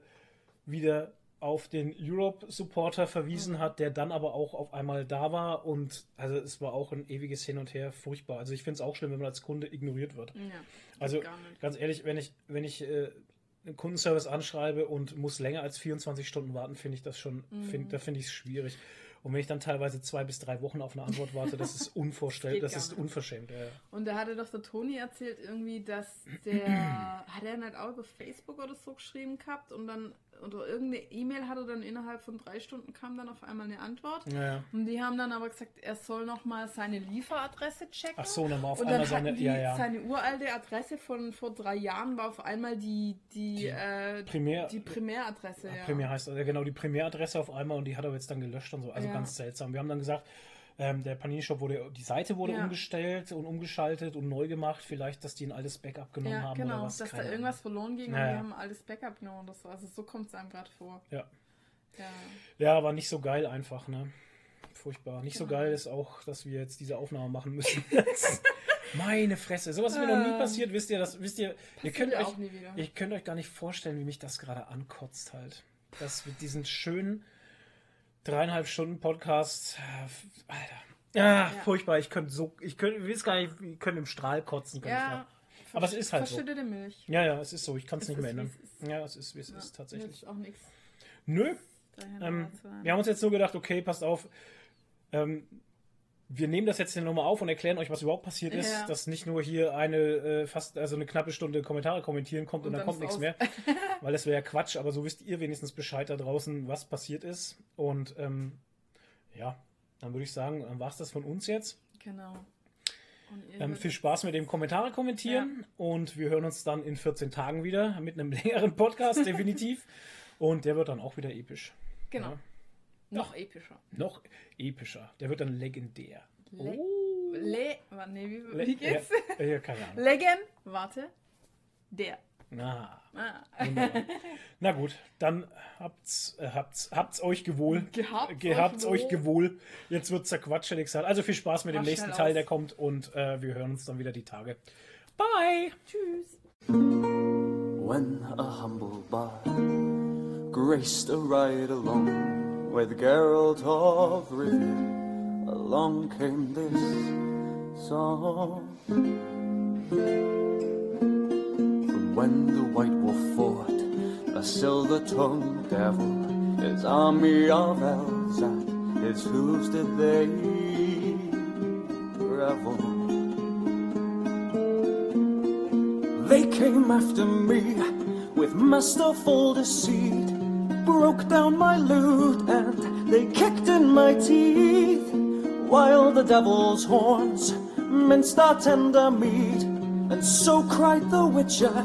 wieder auf den Europe Supporter verwiesen hat, der dann aber auch auf einmal da war und also es war auch ein ewiges Hin und Her furchtbar. Also ich finde es auch schlimm, wenn man als Kunde ignoriert wird. Ja, Also ganz ehrlich, wenn ich, wenn ich äh, einen Kundenservice anschreibe und muss länger als 24 Stunden warten, finde ich das schon, Mhm. find, da finde ich es schwierig. Und wenn ich dann teilweise zwei bis drei Wochen auf eine Antwort warte, das ist unvorstellbar, Das das ist unverschämt. Ja. Und da hatte doch der Toni erzählt irgendwie, dass der, hat er nicht auch über Facebook oder so geschrieben gehabt und dann, oder irgendeine E-Mail hat er dann innerhalb von drei Stunden kam dann auf einmal eine Antwort. Ja, ja. Und die haben dann aber gesagt, er soll nochmal seine Lieferadresse checken. Ach so, dann war auf und einmal dann seine, die, ja, ja. seine uralte Adresse von vor drei Jahren war auf einmal die, die, Die äh, Primär- die Primäradresse. Ja. Primär heißt ja genau die Primäradresse auf einmal und die hat er jetzt dann gelöscht und so. Also Ja. Ganz seltsam. Wir haben dann gesagt, ähm, der Panini Shop wurde, die Seite wurde Ja. umgestellt und umgeschaltet und neu gemacht. Vielleicht, dass die ein altes Backup genommen Ja, haben genau, oder was. dass da irgendwas verloren ging Ja, und die haben alles Backup genommen oder so. Also so kommt es einem gerade vor. Ja. Ja. Ja, war nicht so geil einfach, ne? Furchtbar. Nicht so Genau. geil ist auch, dass wir jetzt diese Aufnahme machen müssen. Meine Fresse. Sowas ist mir noch nie Ähm. passiert. Wisst ihr das? Wisst ihr, ihr könnt euch, auch nie wieder. ihr könnt euch gar nicht vorstellen, wie mich das gerade ankotzt halt. Das mit diesen schönen dreieinhalb Stunden Podcast. äh, Alter. Ah, Ja. furchtbar. Ich könnte so, ich könnte, ich weiß gar nicht, ich könnte im Strahl kotzen. könnte ich Ja, mal. Aber es ist halt so. Verschüttete Milch. Ja, ja, es ist so. Ich kann es nicht mehr ändern. Ja, es ist, wie es Ja, ist, tatsächlich. Auch nichts. Nö, ähm, wir haben uns jetzt so gedacht, okay, passt auf. Ähm, wir nehmen das jetzt hier nochmal auf und erklären euch, was überhaupt passiert ist, Ja. dass nicht nur hier eine äh, fast also eine knappe Stunde Kommentare kommentieren kommt und, Und dann, dann kommt nichts mehr, weil das wäre ja Quatsch. Aber so wisst ihr wenigstens Bescheid da draußen, was passiert ist. Und ähm, ja, dann würde ich sagen, dann war es das von uns jetzt. Genau. Ähm, viel Spaß mit dem Kommentare kommentieren und wir hören uns dann in 14 Tagen wieder mit einem längeren Podcast, definitiv. Und der wird dann auch wieder episch. genau. Ja. Noch epischer. Noch epischer. Der wird dann legendär. Le Oh. Le warte, nee, wie, Le- wie geht's? Ja, ja, keine Ahnung. Legend, warte. Der. Na, Ah. wunderbar. Na gut, dann habt's, äh, habt's, habt's euch gewohl. Gehabt's Gehabt's euch euch wohl. gewohl. Jetzt wird's ich gesagt. Also viel Spaß mit dem Mach nächsten schnell Teil, aus. der kommt und äh, wir hören uns dann wieder die Tage. Bye! Tschüss. When a humble bard graced a ride along with Geralt of Rivia, along came this song. From when the White Wolf fought a silver-tongued devil, his army of elves at his hooves did they revel. They came after me with masterful deceit, broke down my lute and they kicked in my teeth, while the devil's horns minced our tender meat. And so cried the witcher,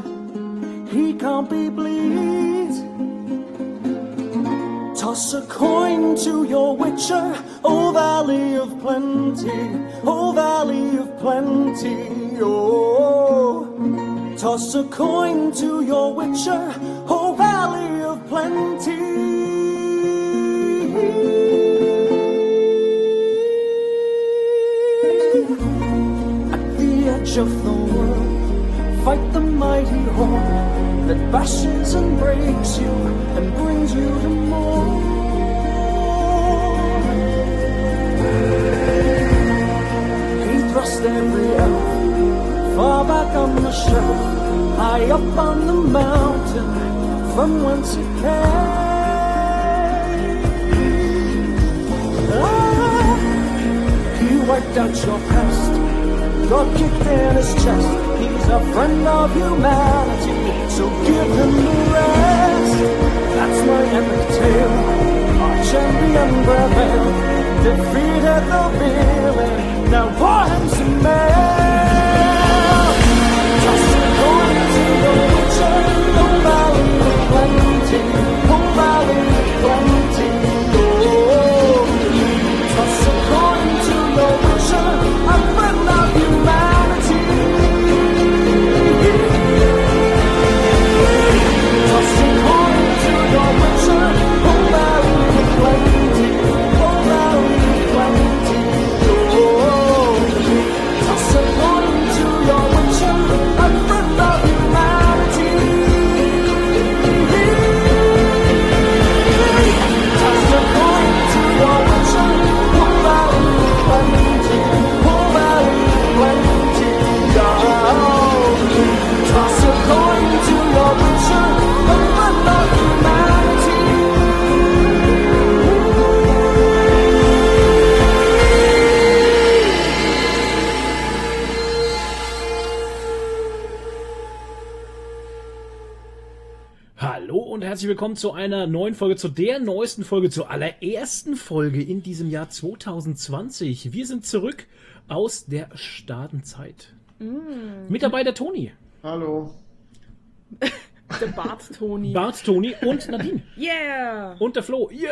he can't be bleed. Toss a coin to your witcher, O valley of plenty, O valley of plenty, oh. Toss a coin to your witcher, plenty. At the edge of the world, fight the mighty horn that bashes and breaks you and brings you to more. He thrust every elf far back on the shelf, high up on the mountain from whence it came. Ah, he wiped out your past. God kicked in his chest. He's a friend of humanity, so give him the rest. That's my epic tale. Our champion prevailed, defeated the villain. Now pour him some mail. A coin to the witcher, the valley of plenty, the willkommen zu einer neuen Folge, zu der neuesten Folge, zur allerersten Folge in diesem Jahr 2020. Wir sind zurück aus der Stadenzeit. Mit dabei der Toni, Hallo. Der Bart Toni. Bart Toni und Nadine. Yeah! Und der Flo. Yeah!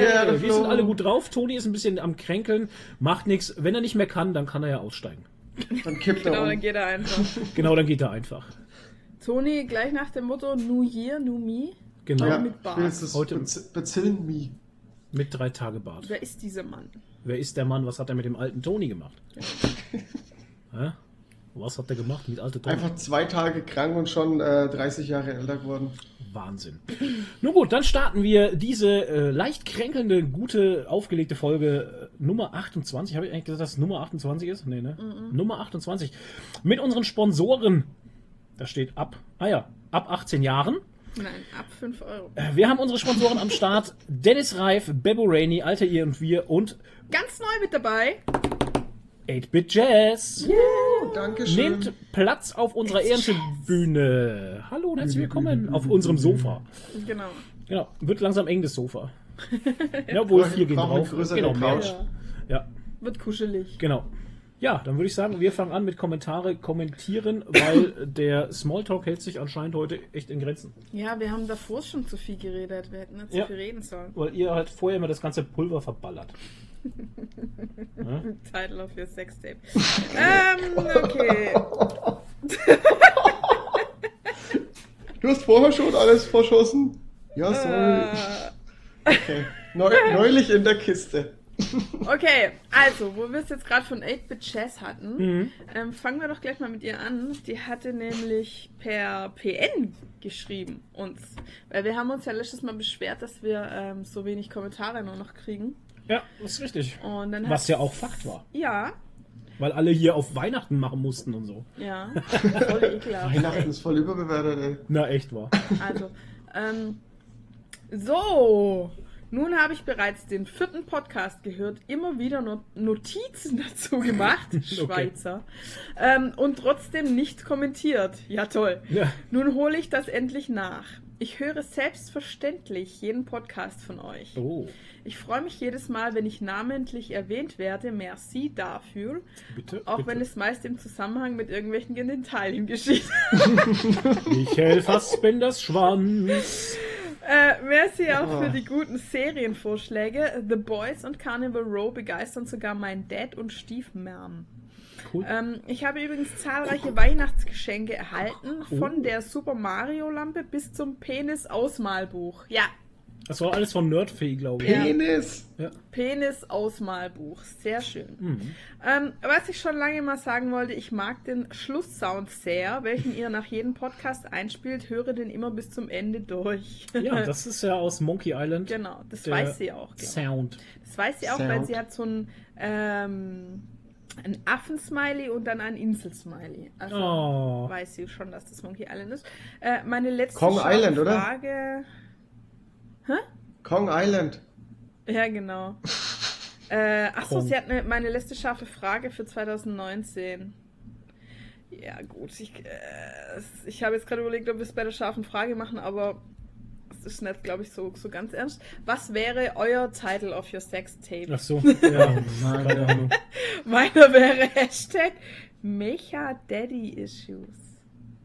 Yeah, der Wir Flo. sind alle gut drauf. Toni ist ein bisschen am Kränkeln, macht nichts. Wenn er nicht mehr kann, dann kann er ja aussteigen. Dann kippt Genau, er dann um. geht er einfach. Genau, dann geht er einfach. Toni, gleich nach dem Motto New Year, New Me. Genau. Ja, mit Bart. Heute- Bez Bezillen Me. Mit drei Tage Bart. Wer ist dieser Mann? Wer ist der Mann? Was hat er mit dem alten Toni gemacht? Hä? Was hat er gemacht mit alten Toni? Einfach zwei Tage krank und schon äh, 30 Jahre älter geworden. Wahnsinn. Nun gut, dann starten wir diese äh, leicht kränkelnde, gute, aufgelegte Folge äh, Nummer 28. Habe ich eigentlich gesagt, dass es Nummer 28 ist? Nee, ne? Nummer 28. Mit unseren Sponsoren. Da steht ab, ah ja, ab 18 Jahren. Nein, ab 5 Euro. Äh, Wir haben unsere Sponsoren am Start. Dennis Reif, Bebo Rainey, Alter ihr und wir und Ganz neu mit dabei. 8-Bit Jazz. Oh, Dankeschön. Nehmt Platz auf unserer Ehrentribüne. Hallo und herzlich willkommen auf unserem Sofa. Genau. Genau, wird langsam eng das Sofa. Ja, wohl vier gehen drauf. Genau. Couch. Ja. Ja, Wird kuschelig. genau. Ja, dann würde ich sagen, wir fangen an mit Kommentare kommentieren, weil der Smalltalk hält sich anscheinend heute echt in Grenzen. Ja, wir haben davor schon zu viel geredet. Wir hätten nicht zu Ja. viel reden sollen. Weil ihr halt vorher immer das ganze Pulver verballert. Title of your Sextape. ähm, okay. Du hast vorher schon alles verschossen? Ja, sorry. Äh, Okay. Neu neulich in der Kiste. Okay, also, wo wir es jetzt gerade von 8-Bit Jazz hatten, Mhm. ähm, fangen wir doch gleich mal mit ihr an. Die hatte nämlich per PN geschrieben uns. Weil wir haben uns ja letztes Mal beschwert, dass wir ähm, so wenig Kommentare nur noch kriegen. Ja, das ist richtig. Und dann Was ja auch Fakt war. Ja, Weil alle hier auf Weihnachten machen mussten und so. ja. Voll ekelhaft. Weihnachten ist voll überbewertet, ey. Na, echt war. Also, ähm, so. Nun habe ich bereits den vierten Podcast gehört, immer wieder no Notizen dazu gemacht, Schweizer, ähm, und trotzdem nicht kommentiert. Ja, toll. Ja. Nun hole ich das endlich nach. Ich höre selbstverständlich jeden Podcast von euch. Oh, Ich freue mich jedes Mal, wenn ich namentlich erwähnt werde. Merci dafür. bitte. Auch bitte. wenn es meist im Zusammenhang mit irgendwelchen Genitalien geschieht. Michael Fassbenders Schwanz. Äh, merci auch Oh. für die guten Serienvorschläge. The Boys und Carnival Row begeistern sogar mein Dad und Stiefmam. Cool. Ähm, ich habe übrigens zahlreiche Weihnachtsgeschenke erhalten, Oh. von der Super Mario Lampe bis zum Penis-Ausmalbuch. Ja, Das war alles von Nerdfee, glaube ich. Ja. Penis. Ja. Penis-Ausmalbuch. Sehr schön. Mhm. Ähm, was ich schon lange mal sagen wollte, ich mag den Schlusssound sehr, welchen ihr nach jedem Podcast einspielt, höre den immer bis zum Ende durch. ja, das ist ja aus Monkey Island. genau, das weiß sie auch. Genau. Sound. Das weiß sie auch, weil Sound. sie hat so ein, ähm, ein Affensmiley und dann ein Inselsmiley. Also Oh. weiß sie schon, dass das Monkey Island ist. Äh, meine letzte Kong scharfe Island, oder? Frage. Kong Island. Ja, genau. äh, achso, Kong. sie hat eine, meine letzte scharfe Frage für 2019. Ja, gut. Ich, äh, es- ich habe jetzt gerade überlegt, ob wir es bei der scharfen Frage machen, aber es ist nicht, glaube ich, so, so ganz ernst. Was wäre euer Title of your sex tape? Ach so, ja, keine Ahnung. Meiner wäre Hashtag Mecha Daddy Issues.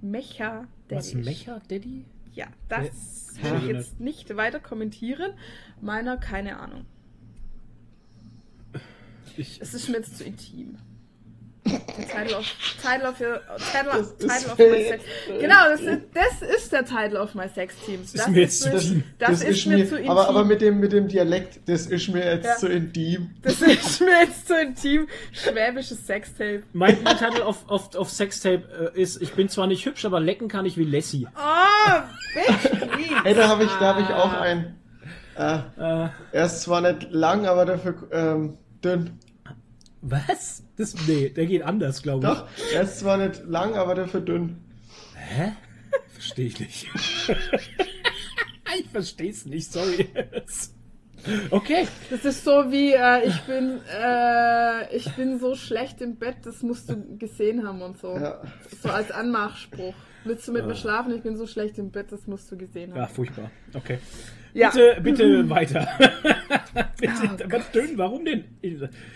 Mecha Daddy Was, Issues. Mecha Daddy? Ja, das Hä? will ich Ja. jetzt nicht weiter kommentieren. Meiner, keine Ahnung. Ich, Es ist mir jetzt zu intim. Title of, title of, your, title, Das ist title of my sex. Genau, das ist, das ist der Title of my sex team. Das ist mir jetzt zu intim. Das, ist, mir, zu intim. aber, aber mit dem, mit dem Dialekt, das ist mir jetzt Ja. zu intim. das ist mir jetzt zu intim. Schwäbisches Sextape. mein, mein Titel auf, auf, auf Sextape äh, ist, ich bin zwar nicht hübsch, aber lecken kann ich wie Lassie. Oh, bitch, Ey, da habe ich, da hab ich auch einen. Äh, Äh, er ist zwar nicht lang, aber dafür ähm, dünn. Was? Das, nee, der geht anders, glaube ich. Doch, er ist zwar nicht lang, aber dafür dünn. Hä? Verstehe ich nicht. ich verstehe es nicht, sorry. okay. Das ist so wie, äh, ich bin, äh, ich bin so schlecht im Bett, das musst du gesehen haben und so. Ja. So als Anmachspruch. Willst du mit mir schlafen? Ich bin so schlecht im Bett, das musst du gesehen haben. Ja, furchtbar. Okay. Ja. Bitte, bitte weiter. bitte, Oh aber dünn, warum denn?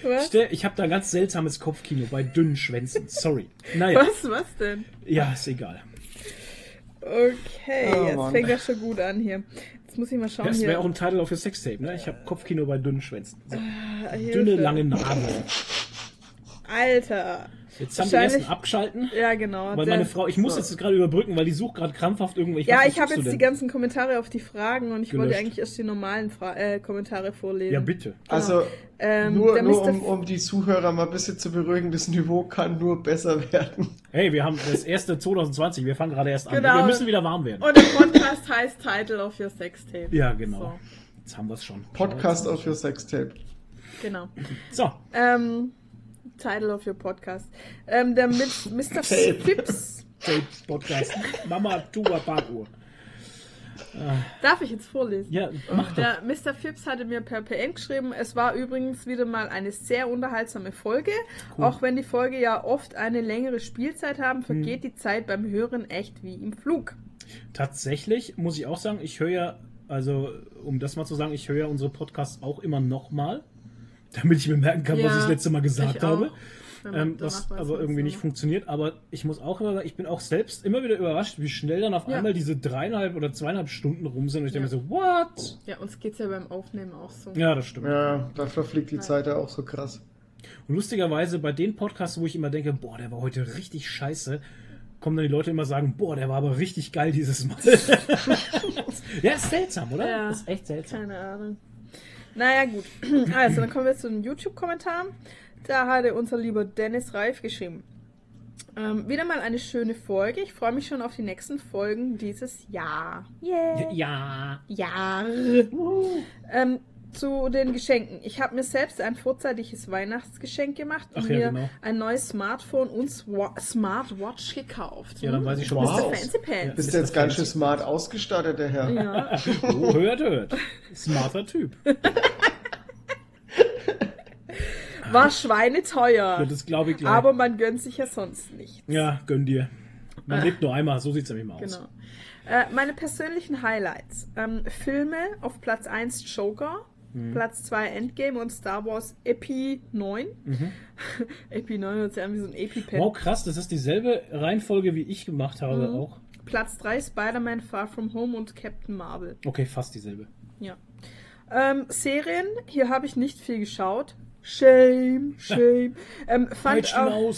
Was? Ich habe da ein ganz seltsames Kopfkino bei dünnen Schwänzen. Sorry. Naja, Was, was denn? ja, ist egal. Okay, Oh, jetzt Mann. fängt das schon gut an hier. Jetzt muss ich mal schauen Das wäre auch ein Titel auf für Sextape, ne? Ich habe Kopfkino bei dünnen Schwänzen. So. Ah. Dünne, lange Nadeln. Alter. Jetzt haben die ersten abgeschalten. Ja, genau. Weil meine Frau, ich muss jetzt gerade überbrücken, weil die sucht gerade krampfhaft irgendwelche. ja, ich habe jetzt die ganzen Kommentare auf die Fragen und ich wollte Gelöscht. eigentlich erst die normalen Fra äh, Kommentare vorlesen. Ja, bitte. Also, Ähm, nur, nur um, um die Zuhörer mal ein bisschen zu beruhigen, das Niveau kann nur besser werden. Hey, wir haben das erste 2020, wir fangen gerade erst an. Genau. Wir müssen wieder warm werden. Und der Podcast heißt Title of Your Sex Tape. Ja, genau. So, Jetzt haben wir es schon. Podcast auf your Sextape. genau. So, Ähm, Title of Your Podcast. Ähm, der mit Mr. Tape. Fips. Tape Podcast. Mama, Tuba, Parkuhr. Darf ich jetzt vorlesen? Ja, mach doch. Der Mr. Phipps hatte mir per PN geschrieben, es war übrigens wieder mal eine sehr unterhaltsame Folge. Auch wenn die Folge ja oft eine längere Spielzeit haben, vergeht die Zeit beim Hören echt wie im Flug. Tatsächlich muss ich auch sagen, ich höre ja, also um das mal zu sagen, ich höre ja unsere Podcasts auch immer nochmal, damit ich mir merken kann, was Ja, ich das letzte Mal gesagt habe. Ähm, was aber was irgendwie so- nicht funktioniert. Aber ich muss auch immer sagen, ich bin auch selbst immer wieder überrascht, wie schnell dann auf Ja. einmal diese dreieinhalb oder zweieinhalb Stunden rum sind. Und ich denke Ja. mir so, what? Ja, uns geht's ja beim Aufnehmen auch so. Ja, das stimmt. Ja, da verfliegt die Zeit ja auch so krass. Und lustigerweise bei den Podcasts, wo ich immer denke, boah, der war heute richtig scheiße, kommen dann die Leute immer sagen, boah, der war aber richtig geil dieses Mal. ja, ist seltsam, oder? Ja. Ist echt seltsam. Keine Ahnung. Naja, gut. Also, dann kommen wir zu den YouTube-Kommentaren. Da hatte unser lieber Dennis Reif geschrieben. Ähm, wieder mal eine schöne Folge. Ich freue mich schon auf die nächsten Folgen dieses Jahr. Yeah. Ja. Jahr. Ähm, zu den Geschenken. Ich habe mir selbst ein vorzeitiges Weihnachtsgeschenk gemacht und Ach ja, mir genau. ein neues Smartphone und Swa Smartwatch gekauft. Ja, dann weiß ich schon. Wow. Fancy Pants. Bist du jetzt ganz schön smart ausgestattet, der Herr? Ja. Oh, hört, hört. Smarter Typ. War schweineteuer. Ja, das glaube ich gleich. Aber man gönnt sich ja sonst nicht. ja, gönn dir. Man Ah. lebt nur einmal, so sieht es nämlich mal aus. Genau. Äh, meine persönlichen Highlights. Ähm, Filme auf Platz 1 Joker, Mhm. Platz 2 Endgame und Star Wars Epi 9. Mhm. Epi 9 hört sich an wie so ein Epi-Pen. Wow, krass, das ist dieselbe Reihenfolge, wie ich gemacht habe Mhm. auch. Platz 3 Spider-Man Far From Home und Captain Marvel. Okay, fast dieselbe. Ja. Ähm, Serien, hier habe ich nicht viel geschaut. Shame, shame. ähm, fand, auch,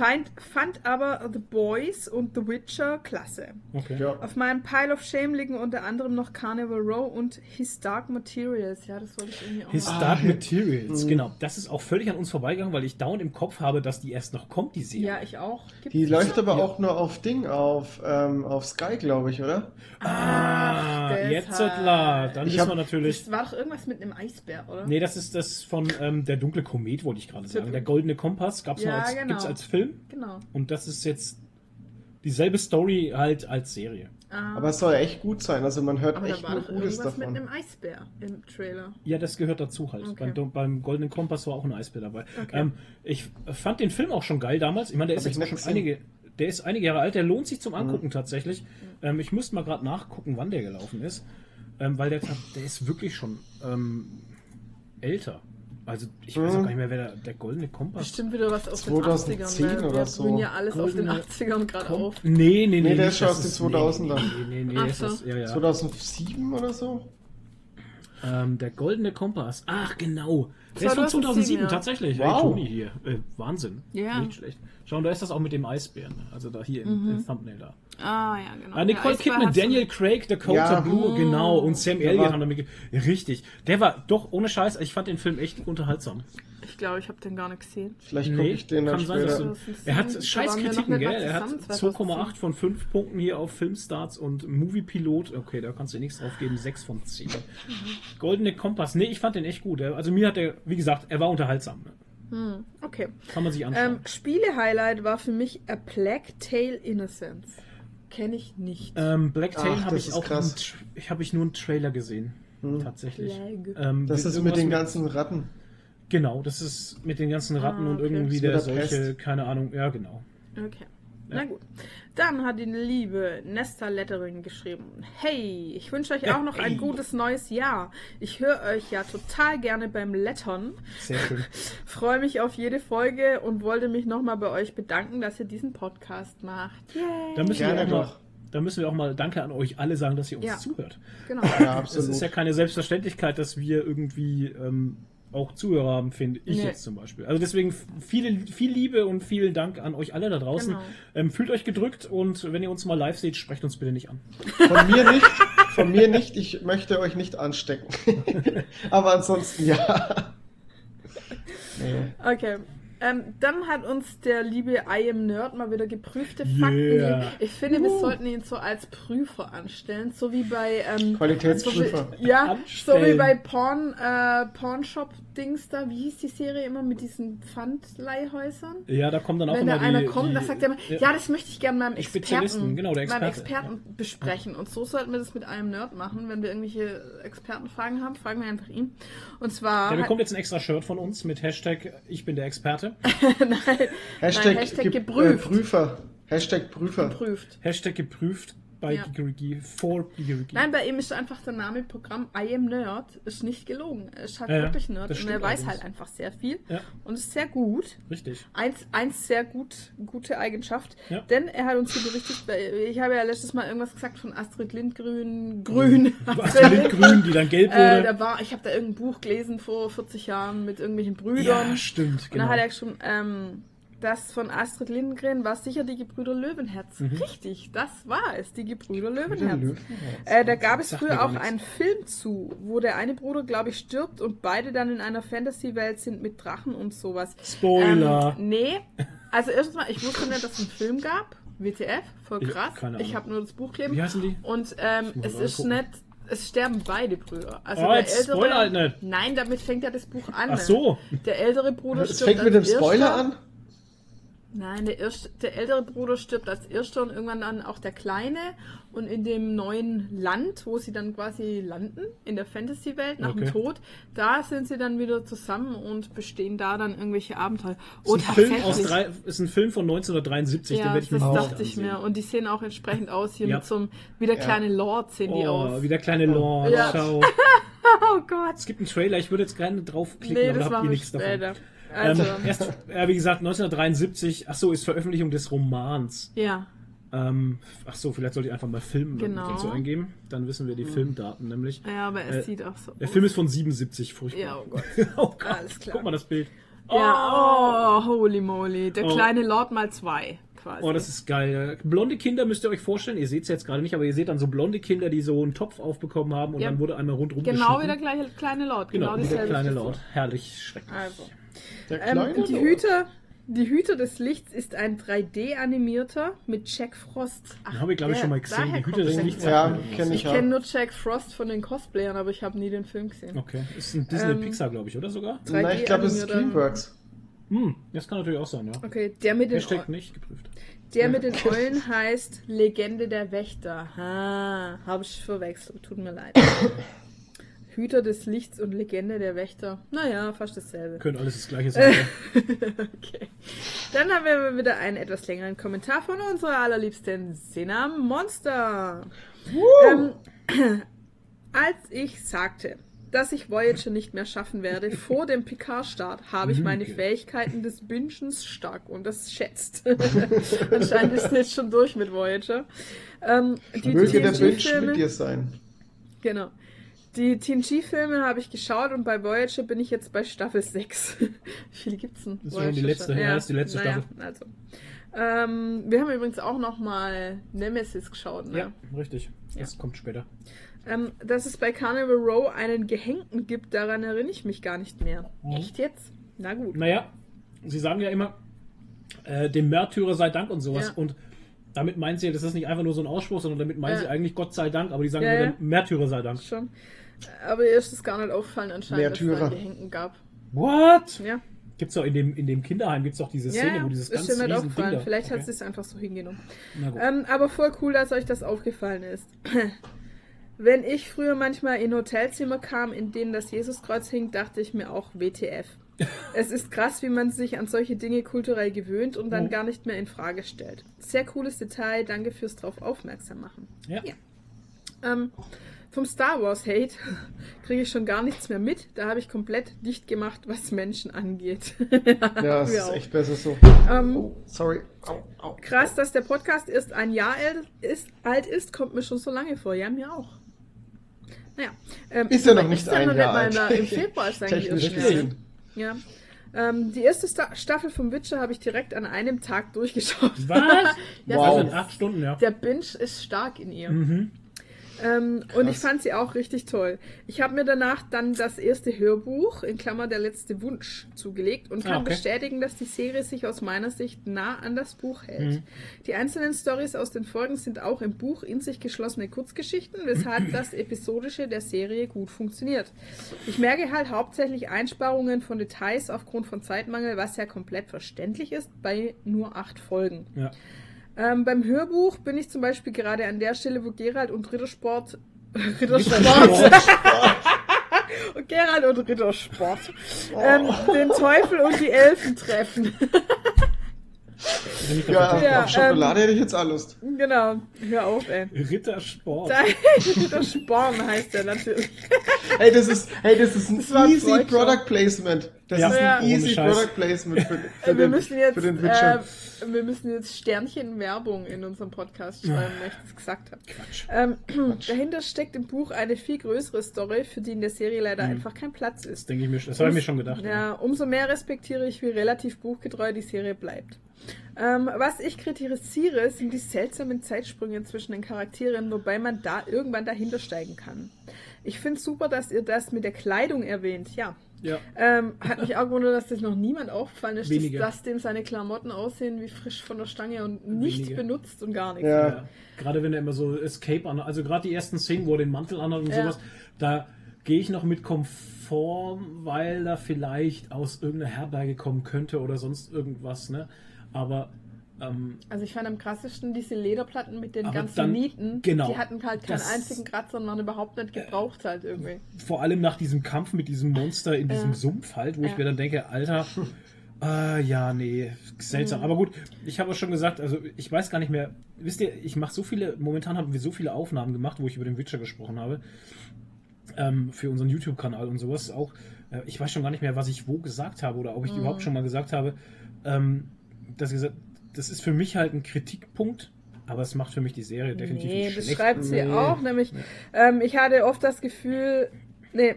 aus. fand, aber The Boys und The Witcher klasse. Okay. Ja. Auf meinem Pile of Shame liegen unter anderem noch Carnival Row und His Dark Materials. Ja, das wollte ich irgendwie auch His mal. Dark Materials, genau. Das ist auch völlig an uns vorbeigegangen, weil ich dauernd im Kopf habe, dass die erst noch kommt, die Serie. Ja, ich auch. Gibt's Die läuft aber auch nur auf Ding, auf, ähm, auf Sky, glaube ich, oder? Ah, Ach, jetzt klar. Dann Ich wissen hab- wir natürlich. Das war doch irgendwas mit einem Eisbär, oder? Nee, das ist das von ähm, Der dunkle Komet, wollte ich gerade sagen. Der goldene Kompass gab's Ja, mal als, genau. gibt's als Film. Genau. Und das ist jetzt dieselbe Story halt als Serie. Ah, Aber es soll echt gut sein, also man hört aber da echt war nur doch Gutes irgendwas mit davon. einem Eisbär im Trailer. Ja, das gehört dazu halt. Okay. Beim, beim Goldenen Kompass war auch ein Eisbär dabei. Okay. Ähm, ich fand den Film auch schon geil damals. Ich meine, der ist Hab ich jetzt schon einige, der ist einige Jahre alt. Der lohnt sich zum Angucken Mhm. tatsächlich. Ähm, ich müsste mal gerade nachgucken, wann der gelaufen ist, ähm, weil der, der ist wirklich schon ähm, älter. Also ich weiß auch Mhm. gar nicht mehr, wer der, der Goldene Kompass. Bestimmt wieder was aus 2010 den 80ern. Ne? oder Wir so. brühen ja alles aus den Goldene 80ern gerade auf. Nee, nee, nee. Nee, der ist schon aus den ist- 2000er. Nee, nee, nee, nee Ach ist so. das, ja, ja. 2007 oder so? Ähm, der Goldene Kompass. Ach, genau. Der ist von 2007, 2007, ja. tatsächlich. Wow. Hey, Toni hier. Äh, Wahnsinn. Ja. Nicht schlecht. Schau, und da ist das auch mit dem Eisbären. Also da hier im, im Thumbnail da. Ah, ja, genau. Ah, Nicole Eisbär Kidman, Daniel Craig, Dakota Ja. Blue, genau. Und Sam Der Elliott haben da mitge... Richtig. Der war doch, ohne Scheiß, ich fand den Film echt unterhaltsam. Ich glaube, ich habe den gar nicht gesehen. Vielleicht gucke ich den dann kann sein, dass später. du, später. er hat scheiß Kritiken, gell? Er hat zusammen, 2,8 von 5 Punkten hier auf Filmstarts und Moviepilot. Okay, da kannst du nichts drauf geben. 6 von 10. Goldene Kompass. Nee, ich fand den echt gut. Also mir hat er, wie gesagt, er war unterhaltsam. Okay. Kann man sich anschauen. Ähm, Spiele-Highlight war für mich A Plague Tale Innocence. Kenne ich nicht. Ähm, Blacktail Ach, habe ich auch krass. einen ich habe ich nur einen Trailer gesehen. Tatsächlich. Plague. Ähm, Das ist mit den ganzen Ratten. Genau, das ist mit den ganzen Ratten Ah, und okay. irgendwie Das der der solche, Pest. keine Ahnung, ja genau. Okay. Na gut. Dann hat die liebe Nesta Lettering geschrieben. Hey, ich wünsche euch auch noch ein gutes neues Jahr. Ich höre euch ja total gerne beim Lettern. Sehr schön. Freue mich auf jede Folge und wollte mich nochmal bei euch bedanken, dass ihr diesen Podcast macht. Yay. Da müssen, Gerne wir auch da müssen wir auch mal Danke an euch alle sagen, dass ihr uns Ja. zuhört. Genau. Ja, Es ist ja absolut. keine Selbstverständlichkeit, dass wir irgendwie ähm, auch Zuhörer haben, finde ich Nee. jetzt zum Beispiel. Also deswegen viele, viel Liebe und vielen Dank an euch alle da draußen. Genau. Ähm, fühlt euch gedrückt und wenn ihr uns mal live seht, sprecht uns bitte nicht an. Von mir nicht. Von mir nicht. Ich möchte euch nicht anstecken. Aber ansonsten ja. Nee. Okay. Ähm, dann hat uns der liebe I am Nerd mal wieder geprüfte Yeah. Fakten gegeben. Ich finde, wir sollten ihn so als Prüfer anstellen, so wie bei ähm, Qualitätsprüfer. So wie, ja, so Anstellen. wie bei Porn, äh, Pornshop-Dings da. Wie hieß die Serie immer mit diesen Pfandleihhäusern? Ja, da kommt dann auch Wenn immer da einer die, kommt, die, dann sagt er immer, ja, das möchte ich gerne meinem Experten, Spezialisten, genau, der meinem Experte, Experten besprechen. Und so sollten wir das mit einem Nerd machen. Wenn wir irgendwelche Expertenfragen haben, fragen wir einfach ihn. Und zwar... Der bekommt jetzt ein extra Shirt von uns mit Hashtag Ich bin der Experte. Nein, Hashtag, Nein, Hashtag ge- geprüft. Äh, Prüfer. Hashtag Prüfer. geprüft. Hashtag geprüft bei Ja. Gigerigi, for Gigerigi. Nein, bei ihm ist einfach der Name Programm I am Nerd. Ist nicht gelogen. Er ist halt Ja, wirklich Nerd. Und er weiß allerdings. halt einfach sehr viel. Ja. Und ist sehr gut. Richtig. Eins, eins sehr gut, gute Eigenschaft. Denn er hat uns hier berichtet, ich habe ja letztes Mal irgendwas gesagt von Astrid Lindgrün. Grün. Astrid Lindgrün, die dann gelb Äh, wurde. da war, ich habe da irgendein Buch gelesen vor 40 Jahren mit irgendwelchen Brüdern. ja, stimmt, Und genau. dann hat er schon, ähm, das von Astrid Lindgren war sicher die Gebrüder Löwenherz. Mhm. Richtig, das war es, die Gebrüder Löwenherz. Löwenherz. Äh, da gab es früher auch nichts. einen Film zu, wo der eine Bruder, glaube ich, stirbt und beide dann in einer Fantasy-Welt sind mit Drachen und sowas. Spoiler. Ähm, nee, also erstens mal, ich wusste nicht, dass es einen Film gab. WTF, voll krass. ich Ahnung. habe nur das Buch gelesen. Wie heißen die? Und ähm, es ist gucken. nicht, es sterben beide Brüder. Also Oh, der ältere, spoiler halt nicht. Nein, damit fängt ja das Buch an. Ach so. Der ältere Bruder Es stirbt fängt mit dem Spoiler an. Nein, der, erste, der ältere Bruder stirbt als erster und irgendwann dann auch der kleine. Und in dem neuen Land, wo sie dann quasi landen, in der Fantasy-Welt nach Okay. dem Tod, da sind sie dann wieder zusammen und bestehen da dann irgendwelche Abenteuer. Ist ein, Film aus drei, ist ein Film von 1973, den ja, werde ich mir das dachte ich mir. Und die sehen auch entsprechend aus hier Ja. mit so einem, wie der kleine Lord sehen die Oh, aus. wie der kleine Lord. Ja. Schau. Oh Gott. Es gibt einen Trailer, ich würde jetzt gerne draufklicken, Nee, aber da habt ihr nichts davon. Also, ähm, erst, ja, wie gesagt, 1973, ach so, ist Veröffentlichung des Romans. ja. Ähm, ach so, vielleicht sollte ich einfach mal Film Genau. dazu eingeben. Dann wissen wir die Filmdaten nämlich. Ja, aber es Äh, sieht auch so Der aus. Film ist von 77, furchtbar. Ja, oh Gott. oh Gott, Alles klar. guck mal das Bild. Ja, oh, holy moly. Der Oh. kleine Lord mal zwei, quasi. Oh, das ist geil. Blonde Kinder müsst ihr euch vorstellen. Ihr seht es jetzt gerade nicht, aber ihr seht dann so blonde Kinder, die so einen Topf aufbekommen haben und Ja. dann wurde einmal rundrum genau wie der gleiche kleine Lord. Genau, Genau, wie der kleine. Lord. Herrlich, schrecklich. Also. Der Ähm, die. Hüter. Die Hüter des Lichts ist ein 3D-animierter mit Jack Frost. Ach, Den habe ich, glaube ich, schon mal gesehen. Die Hüter des. Lichts. Ja, was. Ich ich kenne nur Jack Frost von den Cosplayern, aber ich habe nie den Film gesehen. Okay, ist ein Disney Pixar, glaube ich, oder sogar? 3D Nein, ich glaube, es ist Dreamworks. Hm, das kann natürlich auch sein, ja. Okay, der mit den, Hashtag nicht geprüft. der mit den Eulen heißt Legende der Wächter. Ha, habe ich verwechselt. Tut mir leid. Hüter des Lichts und Legende der Wächter. Naja, fast dasselbe. Können alles das gleiche sein. Okay. Dann haben wir wieder einen etwas längeren Kommentar von unserer allerliebsten Sena Monster. Ähm, als ich sagte, dass ich Voyager nicht mehr schaffen werde vor dem Picard-Start, habe ich meine. Fähigkeiten des Bingens stark unterschätzt. Anscheinend ist jetzt schon durch mit Voyager. Ähm, die Möge der Binge mit dir sein. Genau. Die TNG-Filme habe ich geschaut und bei Voyager bin ich jetzt bei Staffel 6. Wie viele gibt's denn? Das ist schon die letzte, ja, ist die letzte naja, Also. Ähm, wir haben übrigens auch noch mal Nemesis geschaut. Ne? ja, richtig. Das kommt später. Ähm, dass es bei Carnival Row einen Gehängten gibt, daran erinnere ich mich gar nicht mehr. Mhm. Echt jetzt? Na gut. Naja, sie sagen ja immer, äh, dem Märtyrer sei Dank und sowas. Ja. Und damit meinen sie, das ist nicht einfach nur so ein Ausspruch, sondern damit meinen Ja. sie eigentlich Gott sei Dank, aber die sagen Ja, nur ja. dem Märtyrer sei Dank. Schon. Aber ihr ist es gar nicht aufgefallen anscheinend, dass es da Märtyrer. Gehängten gab. What? Ja. Gibt's doch in dem, in dem Kinderheim gibt's doch diese Szene, ja, wo dieses ist ganz dir nicht riesen aufgefallen. Ding da- Vielleicht hat okay. sie es einfach so hingenommen. Na gut. Ähm, aber voll cool, dass euch das aufgefallen ist. Wenn ich früher manchmal in Hotelzimmer kam, in denen das Jesuskreuz hing, dachte ich mir auch WTF. Es ist krass, wie man sich an solche Dinge kulturell gewöhnt und dann Mhm. gar nicht mehr in Frage stellt. Sehr cooles Detail, danke fürs drauf aufmerksam machen. ja. ja. Ähm, vom Star Wars Hate kriege ich schon gar nichts mehr mit. Da habe ich komplett dicht gemacht, was Menschen angeht. Ja, es Wir ist auch. echt besser so. Ähm, Oh, sorry. Au, au. Krass, dass der Podcast erst ein Jahr alt ist, alt ist, kommt mir schon so lange vor. Ja, mir auch. Naja. Ähm, Ist ja noch nicht ein noch Jahr alt. Im Februar ist eigentlich erst. Ja. Ähm, die erste Sta Staffel vom Witcher habe ich direkt an einem Tag durchgeschaut. Was? Ja, Wow. Also in acht Stunden, ja. Der Binge ist stark in ihr. Mhm. Ähm, und ich fand sie auch richtig toll. Ich habe mir danach dann das erste Hörbuch, in Klammer der letzte Wunsch, zugelegt und kann Ah, okay. bestätigen, dass die Serie sich aus meiner Sicht nah an das Buch hält. Mhm. Die einzelnen Stories aus den Folgen sind auch im Buch in sich geschlossene Kurzgeschichten, weshalb das Episodische der Serie gut funktioniert. Ich merke halt hauptsächlich Einsparungen von Details aufgrund von Zeitmangel, was ja komplett verständlich ist bei nur acht Folgen. ja. Ähm, beim Hörbuch bin ich zum Beispiel gerade an der Stelle, wo Gerald und Rittersport. Rittersport. und Gerald und Rittersport. Ähm, den Teufel und die Elfen treffen. Ja, auf Ja, auf Schokolade ähm, hätte ich jetzt auch Lust. genau. Hör auf, ey. Rittersport. Rittersporn heißt der natürlich. Hey, das ist, hey, das ist ein Das easy. Product Placement. Das Ja, ist Ja. ein ohne easy Scheiß. Product Placement für, für, wir den, müssen jetzt, für den Witcher. äh, wir müssen jetzt Sternchen Werbung in unserem Podcast schreiben, wenn ich das gesagt habe. Quatsch. Ähm, dahinter steckt im Buch eine viel größere Story, für die in der Serie leider einfach kein Platz ist. Das denke ich mir, das habe ich mir schon gedacht. Ja, umso mehr respektiere ich, wie relativ buchgetreu die Serie bleibt. Ähm, was ich kritisiere, sind die seltsamen Zeitsprünge zwischen den Charakteren, wobei man da irgendwann dahinter steigen kann. Ich finde super, dass ihr das mit der Kleidung erwähnt. Ja, Ja. ähm, hat mich auch gewundert, dass das noch niemand aufgefallen ist, dass, dass dem seine Klamotten aussehen wie frisch von der Stange und nicht Wenige. benutzt und gar nichts. Ja. Ja. Gerade wenn er immer so Escape an, also gerade die ersten Szenen, wo er den Mantel anhat und Ja. sowas, da gehe ich noch mit Komfort, weil da vielleicht aus irgendeiner Herberge kommen könnte oder sonst irgendwas, ne? Aber ähm, Also ich fand am krassesten diese Lederplatten mit den ganzen dann- Nieten. genau. Die hatten halt keinen Das- einzigen Kratzer und waren überhaupt nicht gebraucht halt irgendwie. vor allem nach diesem Kampf mit diesem Monster in diesem Ja. Sumpf halt, wo ich Ja. mir dann denke, Alter, äh, ja, nee, seltsam. Mhm. Aber gut, ich habe auch schon gesagt, also ich weiß gar nicht mehr, wisst ihr, ich mache so viele, momentan haben wir so viele Aufnahmen gemacht, wo ich über den Witcher gesprochen habe, ähm, für unseren YouTube-Kanal und sowas auch. Äh, ich weiß schon gar nicht mehr, was ich wo gesagt habe oder ob ich Mhm. überhaupt schon mal gesagt habe, ähm, gesagt, das ist für mich halt ein Kritikpunkt, aber es macht für mich die Serie definitiv Nee, nicht das schlecht. schreibt sie Nee. auch, nämlich, ähm, ich hatte oft das Gefühl, nee,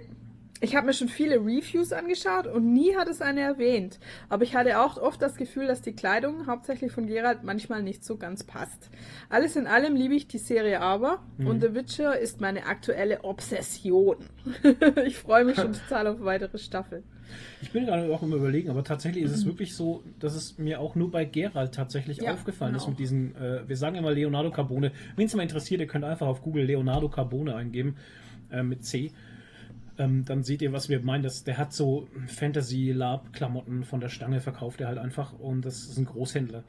ich habe mir schon viele Reviews angeschaut und nie hat es eine erwähnt. Aber ich hatte auch oft das Gefühl, dass die Kleidung hauptsächlich von Geralt manchmal nicht so ganz passt. Alles in allem liebe ich die Serie aber Mhm. und The Witcher ist meine aktuelle Obsession. ich freue mich schon total auf weitere Staffeln. Ich bin gerade auch im Überlegen, aber tatsächlich ist es wirklich so, dass es mir auch nur bei Gerald tatsächlich Ja, aufgefallen ist genau. mit diesen, äh, wir sagen immer Leonardo Carbone. Wenn es mal interessiert, ihr könnt einfach auf Google Leonardo Carbone eingeben äh, mit C. Ähm, dann seht ihr, was wir meinen. Das, der hat so Fantasy-Lab-Klamotten von der Stange verkauft er halt einfach und das ist ein Großhändler.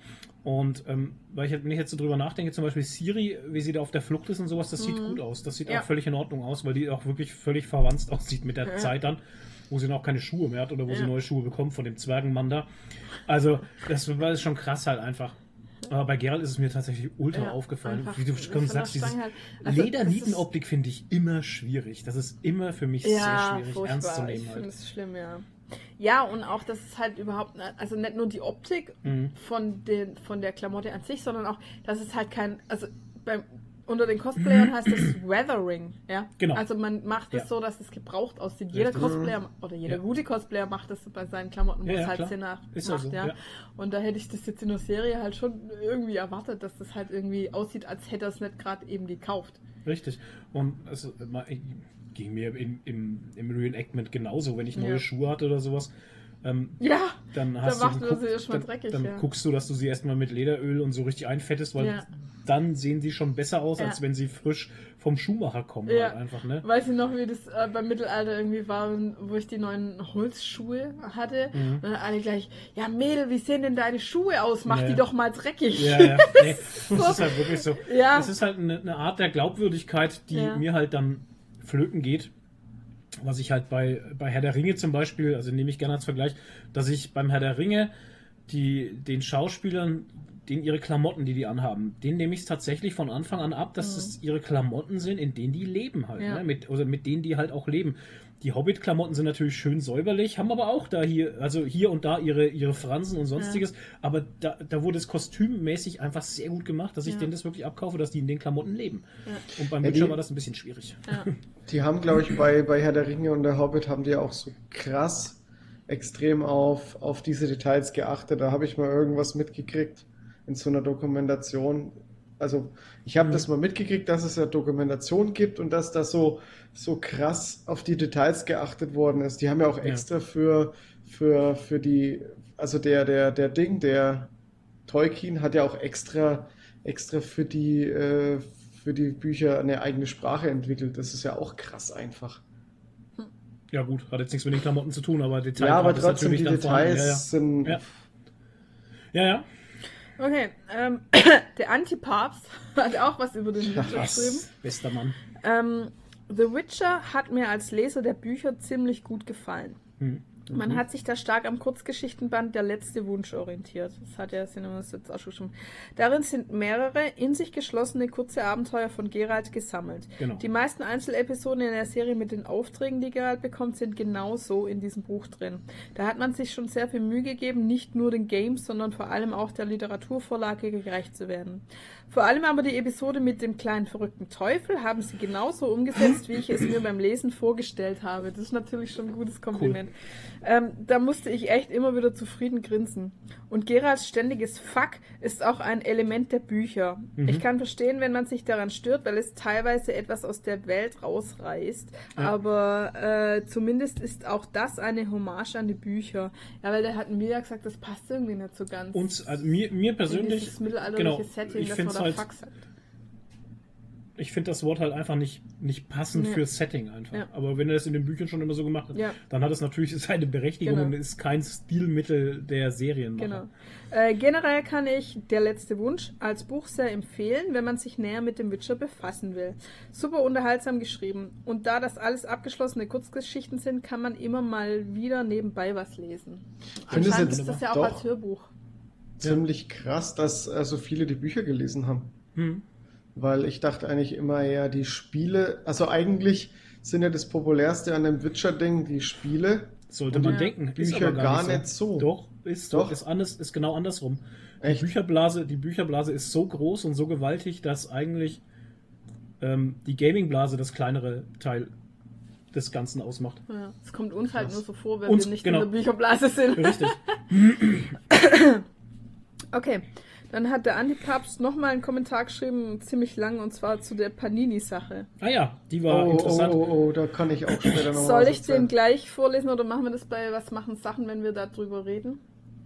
Und ähm, weil ich, wenn ich jetzt so drüber nachdenke, zum Beispiel Siri, wie sie da auf der Flucht ist und sowas, das sieht gut aus. Das sieht Mhm. Ja. auch völlig in Ordnung aus, weil die auch wirklich völlig verwandt aussieht mit der Ja. Zeit dann, wo sie noch keine Schuhe mehr hat oder wo sie Ja. neue Schuhe bekommt von dem Zwergenmann da. Also, das war ist schon krass halt einfach. Aber bei Gerald ist es mir tatsächlich ultra Ja, aufgefallen. einfach Wie du schon sagst, Stange halt. Also, Ledernietenoptik finde ich immer schwierig. Das ist immer für mich sehr schwierig ernst zu Ich nehmen. finde Halt. es schlimm, ja. Ja, und auch, dass es halt überhaupt, also nicht nur die Optik Mhm. von, den, von der Klamotte an sich, sondern auch, dass es halt kein, also beim, unter den Cosplayern heißt das Weathering, ja. Genau. Also man macht es Ja. so, dass es gebraucht aussieht. Jeder Richtig. Cosplayer oder jeder Ja. gute Cosplayer macht das bei seinen Klamotten, wo Ja, es halt. Sinn macht, auch so, ja. Und da hätte ich das jetzt in der Serie halt schon irgendwie erwartet, dass das halt irgendwie aussieht, als hätte er es nicht gerade eben gekauft. Richtig. Und es mal, ging mir im, im, im Reenactment genauso, wenn ich neue. Schuhe hatte oder sowas. Ähm, Ja, dann hast macht du sie erstmal dann, dreckig, dann ja. guckst du, dass du sie erstmal mit Lederöl und so richtig einfettest, weil Ja. dann sehen sie schon besser aus, als Ja. wenn sie frisch vom Schuhmacher kommen Ja. halt einfach, ne? Weiß ich noch, wie das äh, beim Mittelalter irgendwie war, wo ich die neuen Holzschuhe hatte. Mhm. Und dann alle gleich, ja Mädel, wie sehen denn deine Schuhe aus? Mach die doch mal dreckig. Ja, ja. Nee, das ist halt wirklich so. Ja. Das ist halt eine, eine Art der Glaubwürdigkeit, die mir halt dann flöten geht. Was ich halt bei, bei Herr der Ringe zum Beispiel, also nehme ich gerne als Vergleich, dass ich beim Herr der Ringe die, den Schauspielern, den ihre Klamotten, die die anhaben, den nehme ich es tatsächlich von Anfang an ab, dass es ihre Klamotten sind, in denen die leben halt. Mhm. Ja. Ne? Mit, also mit denen die halt auch leben. Die Hobbit-Klamotten sind natürlich schön säuberlich, haben aber auch da hier, also hier und da ihre, ihre Fransen und sonstiges. Aber da, da wurde es kostümmäßig einfach sehr gut gemacht, dass ich Ja. denen das wirklich abkaufe, dass die in den Klamotten leben. Ja. Und beim Ja, Witcher war das ein bisschen schwierig. Ja. Die haben, glaube ich, bei, bei Herr der Ringe und der Hobbit haben die auch so krass extrem auf, auf diese Details geachtet. Da habe ich mal irgendwas mitgekriegt in so einer Dokumentation. Also ich habe Mhm. das mal mitgekriegt, dass es ja Dokumentation gibt und dass da so, so krass auf die Details geachtet worden ist. Die haben ja auch Ja. extra für, für, für die, also der, der, der Ding, der Tolkien hat ja auch extra, extra für die, äh, für die Bücher eine eigene Sprache entwickelt. Das ist ja auch krass einfach. Ja gut, hat jetzt nichts mit den Klamotten zu tun, aber Detail Ja, aber ist trotzdem, die. Details sind. Ja, ja. ja, ja. Okay, ähm, der Antipapst hat auch was über den Witcher geschrieben. Bester Mann. Ähm, The Witcher hat mir als Leser der Bücher ziemlich gut gefallen. Hm. Man hat sich da stark am Kurzgeschichtenband Der letzte Wunsch orientiert. Das hat ja Cinemas jetzt auch schon. Darin sind mehrere in sich geschlossene kurze Abenteuer von Geralt gesammelt. Genau. Die meisten Einzelepisoden in der Serie mit den Aufträgen, die Geralt bekommt, sind genau so in diesem Buch drin. Da hat man sich schon sehr viel Mühe gegeben, nicht nur den Games, sondern vor allem auch der Literaturvorlage gerecht zu werden. Vor allem aber die Episode mit dem kleinen verrückten Teufel haben sie genauso umgesetzt, wie ich es mir beim Lesen vorgestellt habe. Das ist natürlich schon ein gutes Kompliment. Ähm, da musste ich echt immer wieder zufrieden grinsen. Und Geralds ständiges Fuck ist auch ein Element der Bücher. Mhm. Ich kann verstehen, wenn man sich daran stört, weil es teilweise etwas aus der Welt rausreißt. Ja. Aber äh, zumindest ist auch das eine Hommage an die Bücher. Ja, weil da hatten wir ja gesagt, das passt irgendwie nicht so ganz. Uns, also mir, mir persönlich, dieses mittelalterliche genau, Setting, ich dass man da halt, Fuck sagt. Ich finde das Wort halt einfach nicht, nicht passend Ja. fürs Setting einfach. Ja. Aber wenn er das in den Büchern schon immer so gemacht hat, Ja. dann hat es natürlich seine Berechtigung Genau. und ist kein Stilmittel der Serienmacher. Genau. Äh, generell kann ich Der letzte Wunsch als Buch sehr empfehlen, wenn man sich näher mit dem Witcher befassen will. Super unterhaltsam geschrieben. Und da das alles abgeschlossene Kurzgeschichten sind, kann man immer mal wieder nebenbei was lesen. Anscheinend jetzt ist das ja auch doch- als Hörbuch. Ziemlich krass, dass äh, so viele die Bücher gelesen haben. Hm. Weil ich dachte eigentlich immer eher, die Spiele, also eigentlich sind ja das populärste an dem Witcher-Ding die Spiele. Sollte Und man die denken. Bücher aber gar nicht so. Doch, ist, Doch. ist, anders, ist genau andersrum. Die? Bücherblase, die Bücherblase ist so groß und so gewaltig, dass eigentlich ähm, die Gamingblase das kleinere Teil des Ganzen ausmacht. Ja, es kommt uns halt nur so vor, wenn Uns- wir nicht genau. in der Bücherblase sind. Richtig. Okay, dann hat der Antipapst nochmal einen Kommentar geschrieben, ziemlich lang, und zwar zu der Panini-Sache. Ah ja, die war Oh, interessant. oh, oh, oh, da kann ich auch später noch Soll ich den gleich vorlesen oder machen wir das bei Was machen Sachen, wenn wir darüber reden?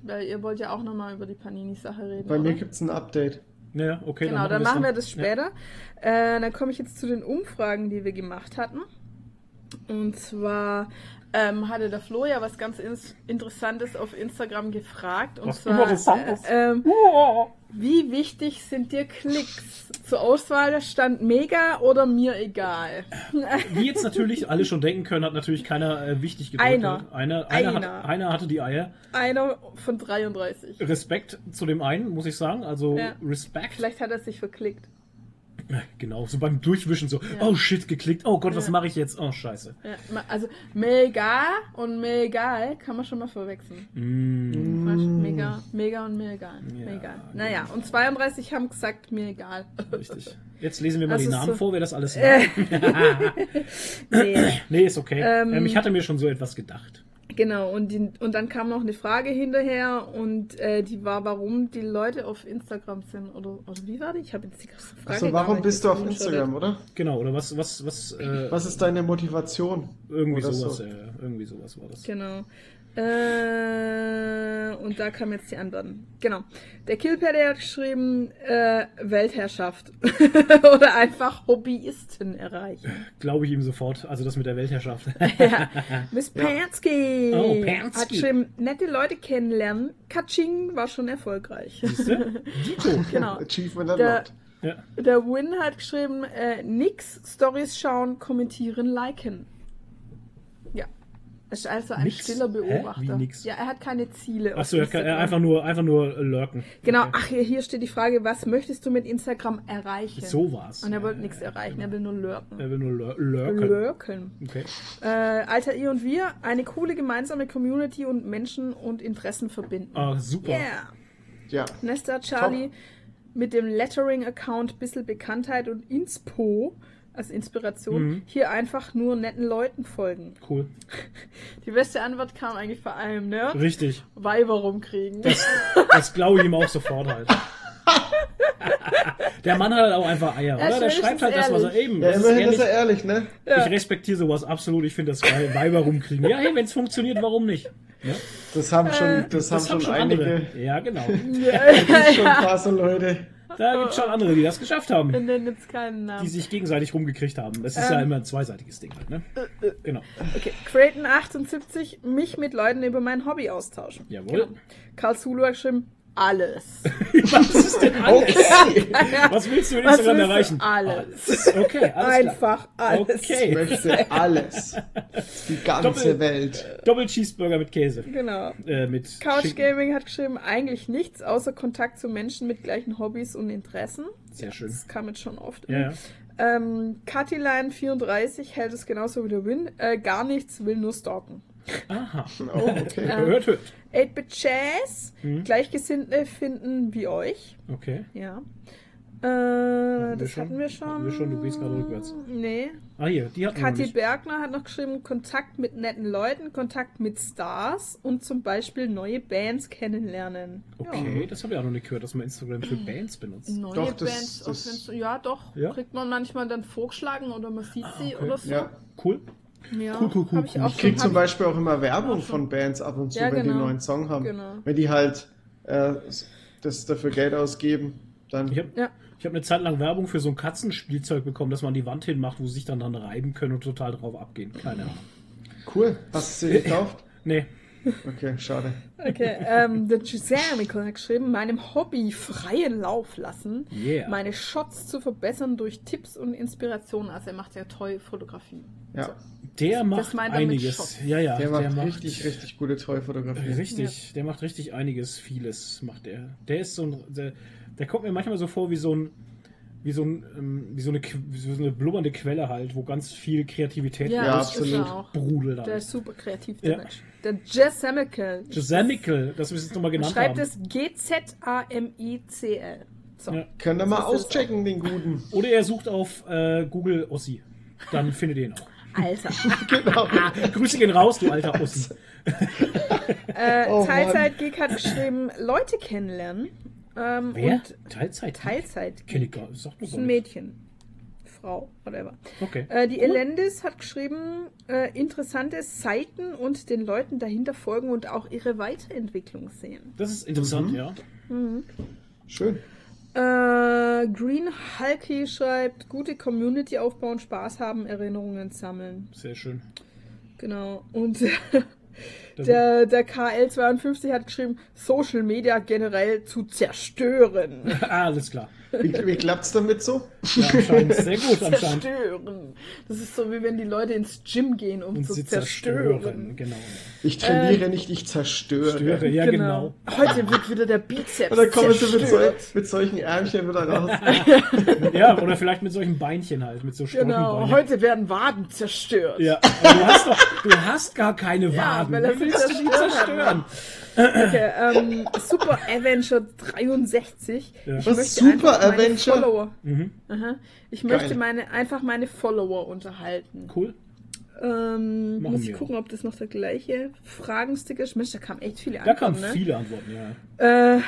Weil ihr wollt ja auch nochmal über die Panini-Sache reden. Bei mir oder? gibt es ein Update. Ja, okay. genau, dann machen wir das Ja. später. Äh, dann komme ich jetzt zu den Umfragen, die wir gemacht hatten. Und zwar ähm, hatte der Flo ja was ganz Interessantes auf Instagram gefragt. Und Was zwar, Interessantes? Äh, ähm, wie wichtig sind dir Klicks? Zur Auswahl stand mega oder mir egal. Wie jetzt natürlich alle schon denken können, hat natürlich keiner äh, wichtig gedrückt. Einer. Einer, einer, Einer. Hat, einer hatte die Eier. Einer von 33. Respekt zu dem einen, muss ich sagen. Also Ja. Respekt. Vielleicht hat er sich verklickt. Genau, so beim Durchwischen so, Ja. oh shit, geklickt, oh Gott, was Ja. mache ich jetzt? Oh scheiße. Ja, also mega und mir egal kann man schon mal verwechseln. Mm. Mega, mega und mir egal. Ja, mir egal. Naja, und 32 haben gesagt, mir egal. Richtig. Jetzt lesen wir mal Das die Namen so- vor, wer das alles. Äh, nee, nee, ist okay. Ähm, Ähm, ich hatte mir schon so etwas gedacht. Genau, und, die, und dann kam noch eine Frage hinterher und äh, die war, warum die Leute auf Instagram sind. Oder, oder wie war die? Ich habe jetzt die Frage Also gar warum nicht bist du auf. Instagram, oder? Genau, oder was, was, was, äh, Was ist deine Motivation? irgendwie sowas, so? äh, irgendwie sowas war das. Genau. Äh, und da kamen jetzt die Antworten. Genau. Der Killpaddy hat geschrieben, äh, Weltherrschaft. Oder einfach Hobbyisten erreichen. Glaube ich ihm sofort. Also das mit der Weltherrschaft. ja. Miss Pansky Oh, Pansky. hat geschrieben, nette Leute kennenlernen. Katsching war schon erfolgreich. Siehste? Genau. Achievement Der, unlocked. Ja. der Win hat geschrieben, äh, nix, Stories schauen, kommentieren, liken. Ist also ein Nix? stiller Hä? Beobachter. Ja, er hat keine Ziele. Achso, er kann, er einfach nur, einfach nur äh, lurken. Genau, Okay. ach, hier, steht die Frage, was möchtest du mit Instagram erreichen? So war's. Und er wollte Ja, nichts erreichen, genau. er will nur lurken. Er will nur lur lurken. Lurken. Okay. Äh, Alter, ihr und wir, eine coole gemeinsame Community und Menschen und Interessen verbinden. Ah, super. Yeah. Ja. Nesta Charlie mit dem Lettering-Account bisschen Bekanntheit und Inspo als Inspiration. Mhm. Hier einfach nur netten Leuten folgen. Cool. Die beste Antwort kam eigentlich vor allem, ne? Richtig. Weiber rumkriegen. Das, das glaube ich ihm auch sofort halt. Der Mann hat halt auch einfach Eier, Er ist oder? Der schreibt halt das, was er ehrlich. eben. Ja, das ist immerhin ehrlich. ist er ehrlich, ne? Ja. Ich respektiere sowas absolut. Ich finde das geil. Weiber rumkriegen. Ja, hey, wenn es funktioniert, warum nicht? Ja, Das haben schon, das, das haben haben schon schon einige. andere. Ja, genau. Es gibt schon ein paar so Leute. Da gibt es schon andere, die das geschafft haben. Wir nennen jetzt keinen Die Namen. sich gegenseitig rumgekriegt haben. Das ist ja Ähm. immer ein zweiseitiges Ding halt, ne? Genau. Okay, Creighton 78, mich mit Leuten über mein Hobby austauschen. Jawohl. Karl Zulu hat geschrieben, alles. Was ist denn alles? Okay. Was willst du mit Instagram willst du? erreichen? Alles. Okay, alles klar. Einfach alles. Ich Okay. möchte alles. Die ganze Doppel- Welt. Doppel Cheeseburger mit Käse. Genau. Äh, mit Couch Schinken. Gaming hat geschrieben, eigentlich nichts außer Kontakt zu Menschen mit gleichen Hobbys und Interessen. Sehr schön. Das kam jetzt schon oft. Ja, ja. Ähm, Katiline34 hält es genauso wie der Win. Äh, gar nichts, will nur stalken. Aha. Oh, okay. Hört, hört. 8-Bit Jazz, Hm. Gleichgesinnte finden wie euch. Okay. Ja. Äh, wir das schon? hatten wir schon. Hatten wir schon? Du gehst gerade rückwärts. Nee. Ah, hier, die hatten wir Kathi nicht. Bergner hat noch geschrieben, Kontakt mit netten Leuten, Kontakt mit Stars und zum Beispiel neue Bands kennenlernen. Okay, das habe ich auch noch nicht gehört, dass man Instagram für Bands benutzt. Neue Doch, das- Bands auf das- Insta- Ja, doch. Ja? Kriegt man manchmal dann vorgeschlagen oder man sieht sie okay. oder so. Ja. Cool. Ja, Cool, cool, cool, hab ich Ich krieg zum hab Beispiel auch immer Werbung von Bands ab und zu, Ja, wenn die genau. einen neuen Song haben. Genau. Wenn die halt äh, das dafür Geld ausgeben, dann. Ich hab, Ja. Habe eine Zeit lang Werbung für so ein Katzenspielzeug bekommen, das man an die Wand hinmacht, wo sie sich dann dran reiben können und total drauf abgehen. Keine Ahnung. Cool. Hast du sie gekauft? Nee. Okay, schade. Okay, ähm, der Gisamical hat geschrieben, meinem Hobby freien Lauf lassen, Yeah. meine Shots zu verbessern durch Tipps und Inspirationen. Also er macht ja toll Fotografie. Ja, Der macht einiges. Shots. Ja, ja. der macht richtig, richtig gute Toy-Fotografie. Richtig, der macht richtig einiges, vieles macht er. Der ist so ein, der, der kommt mir manchmal so vor wie so ein, wie so ein, ähm, wie so eine, wie so eine blubbernde Quelle halt, wo ganz viel Kreativität Ja, absolut. brudelt. Der ist super kreativ, der Ja. Mensch. Der Gisamical. Gisamical, das wir es jetzt nochmal genannt Schreibt haben. es G-Z-A-M-I-C-L. So. Ja. Könnt ihr mal auschecken, den guten. Oder er sucht auf äh, Google Ossi. Dann findet ihr ihn auch. Alter. Genau. Grüße gehen raus, du alter Ossi. Äh, Oh. Teilzeit-Geek hat geschrieben, Leute kennenlernen. Ähm, Wer? Und Teilzeit? Teilzeit. Kenn ich gar nicht. Sagt mir ist ein. Mädchen. Frau, whatever. Okay. Äh, die Elendis hat geschrieben, äh, interessante Seiten und den Leuten dahinter folgen und auch ihre Weiterentwicklung sehen. Das ist interessant, Mhm. ja. Schön. Äh, Green Hulky schreibt, gute Community aufbauen, Spaß haben, Erinnerungen sammeln. Sehr schön. Genau. Und Das- der, der KL52 hat geschrieben, Social Media generell zu zerstören. Ah, alles klar. Wie, wie klappt's damit so? Ja, anscheinend sehr gut anscheinend. zerstören. Das ist so, wie wenn die Leute ins Gym gehen, um Und zu sie zerstören. zerstören. Genau. Ich trainiere nicht, ich zerstöre. Störe, ja genau. Heute wird wieder der Bizeps Und dann kommen sie mit, so, zerstört. mit solchen Ärmchen wieder raus. Ja, oder vielleicht mit solchen Beinchen halt, mit so Genau, heute werden Waden zerstört. Ja, du hast doch, du hast gar keine Ja, Waden. weil er zerstört hat, zerstören? Okay, ähm, Super Avenger 63. Ja. Ich Was, möchte Super Avenger? Follower. Mhm. Aha. Ich Geil. möchte meine, einfach meine Follower unterhalten. Cool. Ähm, muss ich gucken, ob das noch der gleiche Fragensticker ist. Mensch, da kamen echt viele Da kamen Antworten, ne? viele Antworten, ja. Äh,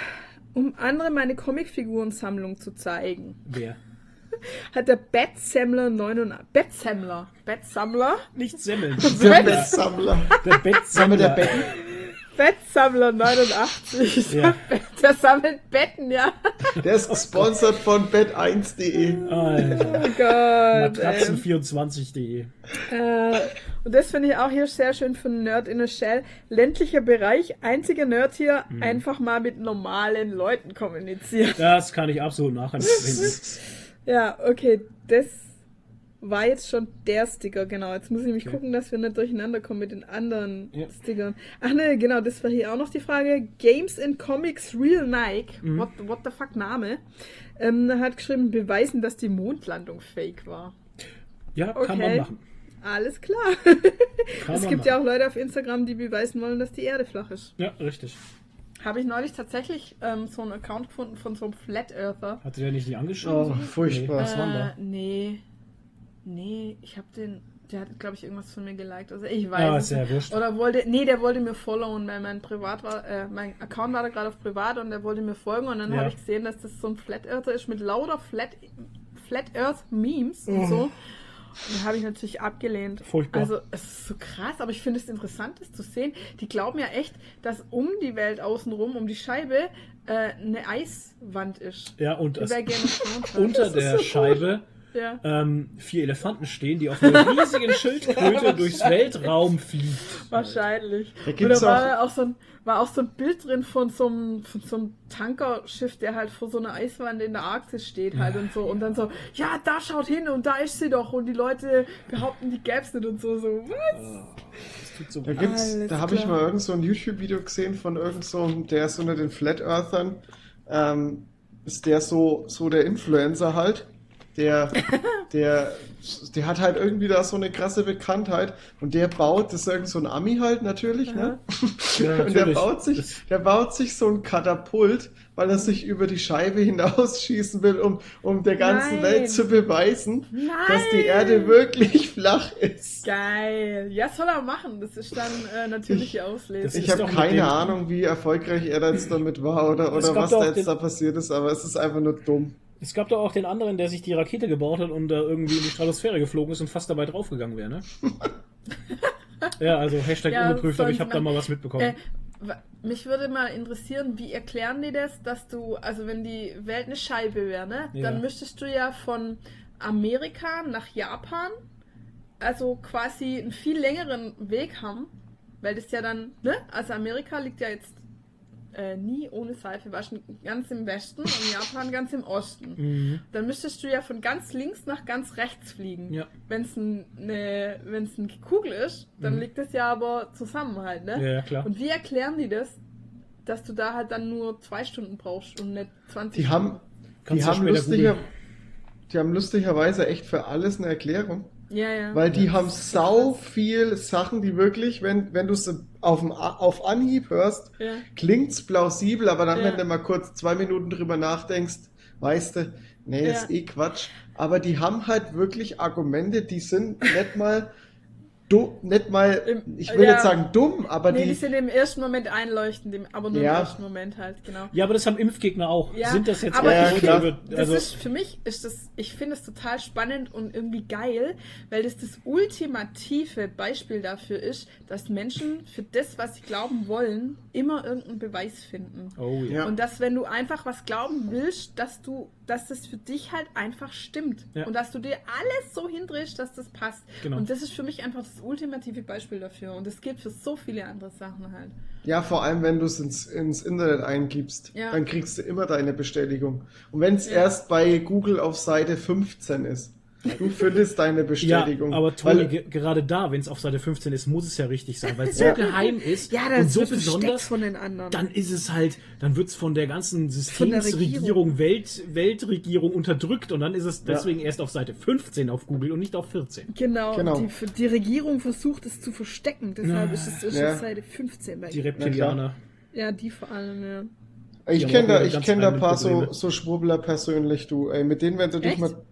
um andere meine Comicfigurensammlung zu zeigen, Wer? hat der Betsammler 89. Betsammler. Betsammler? Nicht Semmeln. Der Bettsammler. Der Bettsammler. Der Betten? Bettsammler 89. Ja. Der sammelt Betten, ja. Der ist gesponsert von bet1.de. Alter. Oh Gott. ey. Matratzen24.de. Äh, und das finde ich auch hier sehr schön für Nerd in a Shell. Ländlicher Bereich, einziger Nerd hier, Mhm. einfach mal mit normalen Leuten kommunizieren. Das kann ich absolut nachempfinden. Ja, okay, das war jetzt schon der Sticker, genau. Jetzt muss ich nämlich Okay. gucken, dass wir nicht durcheinander kommen mit den anderen Ja. Stickern. Ach ne, genau, das war hier auch noch die Frage. Games and Comics Real Nike, Mhm. what, what the fuck Name, ähm, hat geschrieben, beweisen, dass die Mondlandung fake war. Ja, kann Okay. man machen. Alles klar. Kann es gibt machen. ja auch Leute auf Instagram, die beweisen wollen, dass die Erde flach ist. Ja, richtig. Habe ich neulich tatsächlich ähm, so einen Account gefunden von so einem Flat Earther. Hatte der nicht die angeschrieben? Oh, furchtbar. Was war denn da? Äh, nee. Nee, ich habe den. Der hat, glaube ich, irgendwas von mir geliked. Also ich weiß. Ja, ist ja wurscht. Oder wollte. Nee, der wollte mir followen, weil mein Privat war, äh, mein Account war da gerade auf privat und der wollte mir folgen und dann Ja. habe ich gesehen, dass das so ein Flat Earther ist mit lauter Flat, Flat Earth Memes Mhm. und so. Und da habe ich natürlich abgelehnt. Furchtbar. Also es ist so krass, aber ich finde es interessant, das zu sehen. Die glauben ja echt, dass um die Welt außenrum, um die Scheibe, äh, eine Eiswand ist. Ja, und das, unter Das ist der so Scheibe Ja. ähm, vier Elefanten stehen, die auf einer riesigen Schildkröte durchs Weltraum fliegt. Wahrscheinlich. Da Oder war auch- auch so ein, war auch so ein Bild drin von so einem, von so einem Tankerschiff, der halt vor so einer Eiswand in der Arktis steht halt und so. Und dann so, ja, da schaut hin und da ist sie doch. Und die Leute behaupten, die gäb's nicht und so. So, was? Das tut so Da weh. gibt's, Alles da habe ich mal irgend so ein YouTube-Video gesehen von irgend so einem, der ist unter den Flat Earthern, ähm, ist der so, so der Influencer halt, der, der, der hat halt irgendwie da so eine krasse Bekanntheit und der baut, das ist irgend so ein Ami halt natürlich, ne? Ja, Und der natürlich. baut sich, der baut sich so ein Katapult, weil er sich über die Scheibe hinausschießen will, um, um der ganzen Nein. Welt zu beweisen, Nein. dass die Erde wirklich flach ist. Geil. Ja, soll er machen. Das ist dann äh, natürliche Auslese. ist Ich habe keine dem- Ahnung, wie erfolgreich er jetzt damit war oder, oder was da jetzt den- da passiert ist, aber es ist einfach nur dumm. Es gab doch auch den anderen, der sich die Rakete gebaut hat und da irgendwie in die Stratosphäre geflogen ist und fast dabei draufgegangen wäre, ne? ja, also Hashtag Ja, ungeprüft, aber ich habe da mal- was mitbekommen. Äh, mich würde mal interessieren, wie erklären die das, dass du, also wenn die Welt eine Scheibe wäre, ne, Ja. dann müsstest du ja von Amerika nach Japan, also quasi einen viel längeren Weg haben, weil das ja dann, ne, also Amerika liegt ja jetzt äh, nie ohne Seife waschen ganz im Westen und Japan ganz im Osten. Mhm. Dann müsstest du ja von ganz links nach ganz rechts fliegen. Ja. Wenn es ein, eine, wenn's eine Kugel ist, dann Mhm. liegt das ja aber zusammen halt, ne? Ja, ja, klar. Und wie erklären die das, dass du da halt dann nur zwei Stunden brauchst und nicht 20 Die haben, Kannst die haben, lustiger, die haben lustigerweise echt für alles eine Erklärung. Ja, ja. Weil die Ja. haben sau viel Sachen, die wirklich, wenn, wenn du es auf, auf Anhieb hörst, ja. klingt's plausibel, aber dann, Ja. wenn du mal kurz zwei Minuten drüber nachdenkst, weißt du, nee, Ja. ist eh Quatsch. Aber die haben halt wirklich Argumente, die sind nicht mal du, nicht mal, ich will ja. nicht sagen dumm, aber Nee, die die, sind im ersten Moment einleuchtend, aber nur Ja. im ersten Moment halt, genau. Ja, aber das haben Impfgegner auch. Ja, Sind das jetzt aber Ja, auch ich klar. Leute, Das also, ist für mich ist das, ich finde es total spannend und irgendwie geil, weil das das ultimative Beispiel dafür ist, dass Menschen für das, was sie glauben wollen, immer irgendeinen Beweis finden. Oh. Ja. Und dass, wenn du einfach was glauben willst, dass du, dass das für dich halt einfach stimmt. Ja. Und dass du dir alles so hindrehst, dass das passt. Genau. Und das ist für mich einfach das ultimative Beispiel dafür. Und das gilt für so viele andere Sachen halt. ja, vor allem wenn du es ins, ins Internet eingibst, Ja. dann kriegst du immer deine Bestätigung. Und wenn es Ja. erst bei Google auf Seite 15 ist, du findest deine Ja, Bestätigung. aber Toni, Weil- ge gerade da, wenn es auf Seite 15 ist, muss es ja richtig sein, weil es so Ja. geheim ist Ja, und so besonders. von den anderen. Dann ist es halt, dann wird es von der ganzen der Systemsregierung, Welt, Weltregierung unterdrückt und dann ist es Ja. deswegen erst auf Seite 15 auf Google und nicht auf 14. Genau, Genau. Die, die Regierung versucht es zu verstecken, deshalb Ja. ist es ist Ja. es Seite 15 bei Die. Reptilianer. Ja, die vor allem, ja. Ich kenne da, ich kenn da ein paar so, Probleme. so Schwurbler persönlich, du. Ey, mit denen, wenn du dich Echt? mal Persönlich.